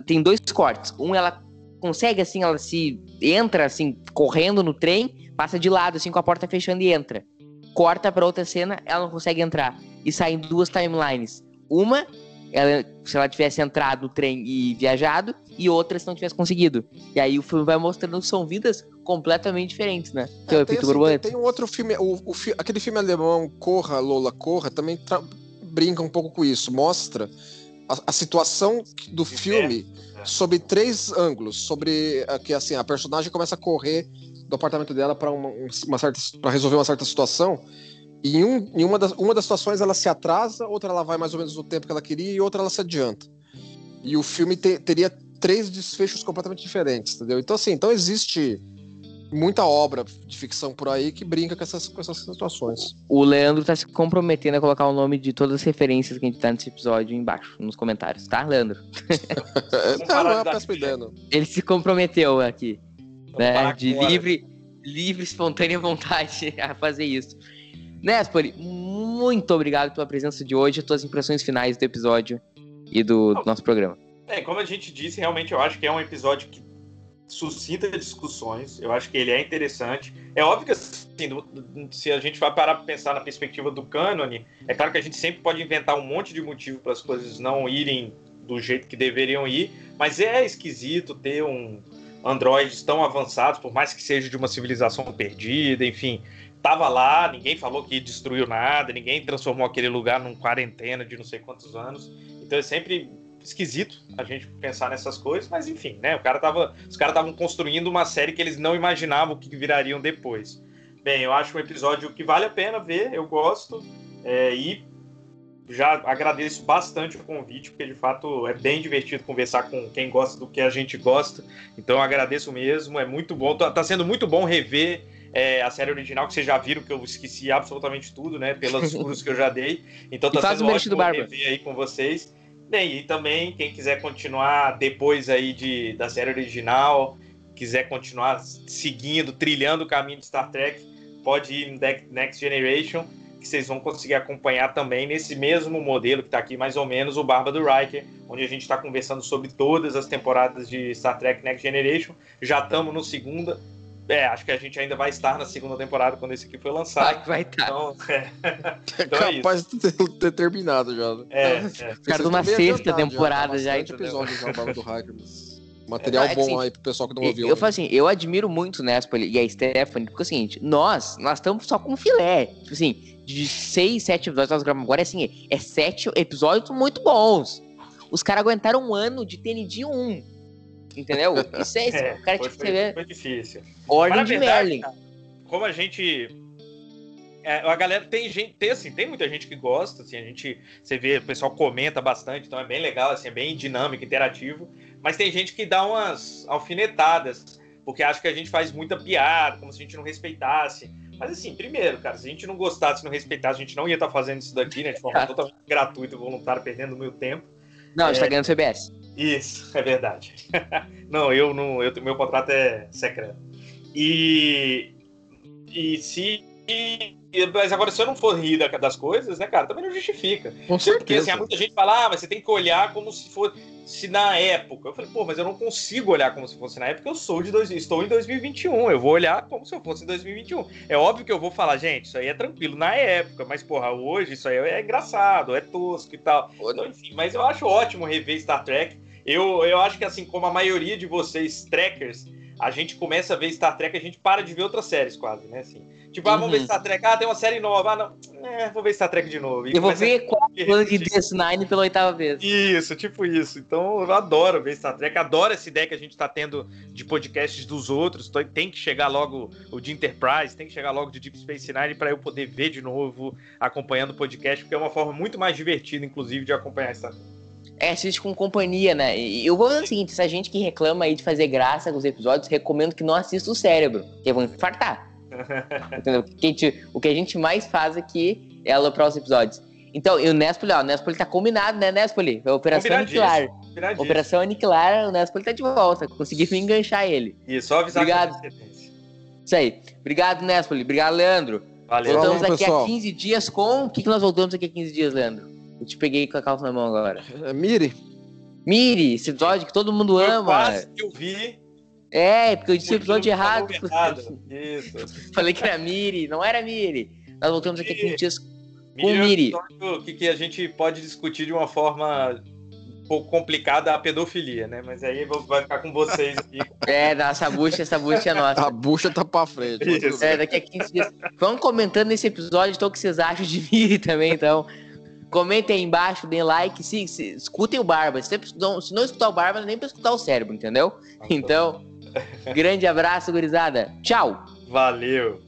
S1: tem dois cortes. Um, ela consegue, assim, ela se entra, assim, correndo no trem, passa de lado, assim, com a porta fechando e entra. Corta pra outra cena, ela não consegue entrar. E saem duas timelines. Uma, ela- se ela tivesse entrado no trem e viajado, e outra se não tivesse conseguido. E aí o filme vai mostrando que são vidas completamente diferentes, né? Que é o
S2: É, tem, assim, tem, um outro filme, o, o aquele filme alemão Corra, Lola, Corra, também tra- brinca um pouco com isso. Mostra a, a situação do filme
S3: é.
S2: sobre três ângulos. Sobre a- que assim, a personagem começa a correr do apartamento dela para uma, uma certa para resolver uma certa situação. E em, um, em uma, das, uma das situações ela se atrasa, outra ela vai mais ou menos no tempo que ela queria e outra ela se adianta. E o filme te- teria três desfechos completamente diferentes, entendeu? Então assim, então existe muita obra de ficção por aí que brinca com essas, com essas situações.
S1: O Leandro tá se comprometendo a colocar o nome de todas as referências que a gente tá nesse episódio embaixo, nos comentários, tá, Leandro?
S2: Não, não é péssima
S3: ideia.
S2: não.
S1: Ele se comprometeu aqui, né? De
S3: agora.
S1: livre, livre, espontânea vontade a fazer isso. Nespoli, muito obrigado pela presença de hoje, tuas impressões finais do episódio e do, do nosso programa.
S3: É, como a gente disse, realmente eu acho que é um episódio que suscita discussões. Eu acho que ele é interessante. É óbvio que assim, do- do- se a gente vai parar para pensar na perspectiva do cânone, é claro que a gente sempre pode inventar um monte de motivo para as coisas não irem do jeito que deveriam ir, mas é esquisito ter um androides tão avançados, por mais que seja de uma civilização perdida, enfim, tava lá, ninguém falou que destruiu nada, ninguém transformou aquele lugar num quarentena de não sei quantos anos. Então é sempre esquisito a gente pensar nessas coisas, mas enfim, né? O cara tava, os caras estavam construindo uma série que eles não imaginavam que virariam depois. Bem, eu acho um episódio que vale a pena ver, eu gosto, é, e já agradeço bastante o convite, porque de fato é bem divertido conversar com quem gosta do que a gente gosta. Então eu agradeço mesmo, é muito bom, tá, tá sendo muito bom rever é, a série original, que vocês já viram que eu esqueci absolutamente tudo, né? Pelos furos que eu já dei. Então
S1: E
S3: tá
S1: faz
S3: sendo
S1: o merchan
S3: ótimo
S1: do
S3: rever aí com vocês. Bem, e também quem quiser continuar depois aí de, da série original, quiser continuar seguindo, trilhando o caminho de Star Trek, pode ir Deck- Next Generation, que vocês vão conseguir acompanhar também nesse mesmo modelo que está aqui, mais ou menos, o Barba do Riker, onde a gente está conversando sobre todas as temporadas de Star Trek Next Generation. Já estamos no segunda. É, acho que a gente ainda vai estar na segunda temporada quando esse aqui foi lançado.
S1: Vai, vai tá.
S3: Então, é,
S2: É
S3: Então é
S2: capaz de ter, ter terminado já. né?
S3: é, é.
S1: Cara,
S2: Vocês
S1: de uma
S2: estão bem
S1: sexta temporada já,
S2: episódio já, o Barba do Hacker, mas Material
S1: É, é
S2: bom
S1: assim,
S2: aí pro pessoal que não
S1: Eu,
S2: ouviu.
S1: eu falo assim, eu admiro muito o Nespoli e a Stephanie, porque é o seguinte, nós, nós estamos só com filé. Tipo assim, de seis, sete episódios que nós gravamos agora, é assim, é sete episódios muito bons. Os caras aguentaram um ano de TND 1. Entendeu? Isso é,
S3: É,
S1: o cara
S3: foi,
S1: que
S3: foi-
S1: ver
S3: foi difícil.
S1: Ordem
S3: Mas,
S1: de
S3: verdade,
S1: Merlin.
S3: cara, Como a gente. é, a galera tem gente, tem assim, tem muita gente que gosta, assim, a gente, você vê, o pessoal comenta bastante, então é bem legal, assim, é bem dinâmico, interativo, mas tem gente que dá umas alfinetadas, porque acha que a gente faz muita piada, como se a gente não respeitasse. Mas assim, primeiro, cara, se a gente não gostasse, não respeitasse, a gente não ia estar fazendo isso daqui, né, de forma
S1: Tá.
S3: totalmente gratuita voluntária, perdendo o meu tempo.
S1: Não, a gente
S3: é-
S1: tá ganhando CBS.
S3: Isso, é verdade. não, eu não. Eu, meu contrato é secreto. E. E se. e- mas agora, se eu não for rir da- das coisas, né, cara, também não justifica.
S2: Com
S3: Porque
S2: certeza.
S3: assim, há muita gente fala, ah, mas você tem que olhar como se fosse se na época. Eu falei, pô, mas eu não consigo olhar como se fosse na época, eu sou de dois, estou em 2021. Eu vou olhar como se eu fosse em 2021. É óbvio que eu vou falar, gente, isso aí é tranquilo na época, mas porra, hoje isso aí é engraçado, é tosco e tal. Então, enfim, mas eu acho ótimo rever Star Trek. Eu, eu acho que assim, como a maioria de vocês, trackers, a gente começa a ver Star Trek, a gente para de ver outras séries quase, né? Assim, tipo, ah, vamos ver
S1: Uhum.
S3: Star Trek, ah, tem uma série nova, ah, não, é, vou ver Star Trek de novo. E
S1: Eu vou ver qual plano de
S3: repetir.
S1: DS9 pela oitava vez.
S3: Isso, tipo isso. Então eu adoro ver Star Trek, adoro essa ideia que a gente tá tendo de podcasts dos outros. Tô- Tem que chegar logo o de Enterprise, tem que chegar logo de Deep Space Nine para eu poder ver de novo acompanhando o podcast, porque é uma forma muito mais divertida, inclusive, de acompanhar Star Trek.
S1: É, assiste com companhia, né? E eu vou dizer o seguinte: essa gente que reclama aí de fazer graça com os episódios, recomendo que não assista o cérebro, porque vão infartar. Entendeu? O que, a gente, o que a gente mais faz aqui é aloprar os episódios. Então, e o Nespoli, ó, o Nespoli tá combinado, né, Nespoli? A Operação Aniquilar. Operação Aniquilar, o Nespoli tá de volta. Consegui me enganchar ele.
S3: E só avisar
S1: Obrigado. Isso aí. Obrigado, Nespoli. Obrigado, Leandro.
S3: Valeu.
S1: Voltamos aqui
S2: pessoal.
S1: a 15 dias com. O que, que nós voltamos aqui a 15 dias, Leandro? Eu te peguei com a calça na mão agora.
S2: É, Miri,
S1: Miri, esse episódio que todo mundo ama.
S3: quase que eu vi.
S1: É, porque eu disse o episódio errado.
S3: errado. Isso.
S1: Falei que era Miri, não era Miri. Nós voltamos aqui a 15 dias Com
S3: Miri é um
S1: Miri.
S3: episódio que, que a gente pode discutir de uma forma um pouco complicada a pedofilia, né? Mas aí vou- vai ficar com vocês aqui.
S1: É, essa bucha, essa bucha é nossa.
S2: a bucha tá pra frente.
S1: É, daqui a 15 dias. Vão comentando nesse episódio então, o que vocês acham de Miri também, então. Comentem aí embaixo, deem like, se, se- escutem o Barba. Se não, se não escutar o Barba, nem pra escutar o cérebro, entendeu? Então, grande abraço, gurizada. Tchau!
S3: Valeu.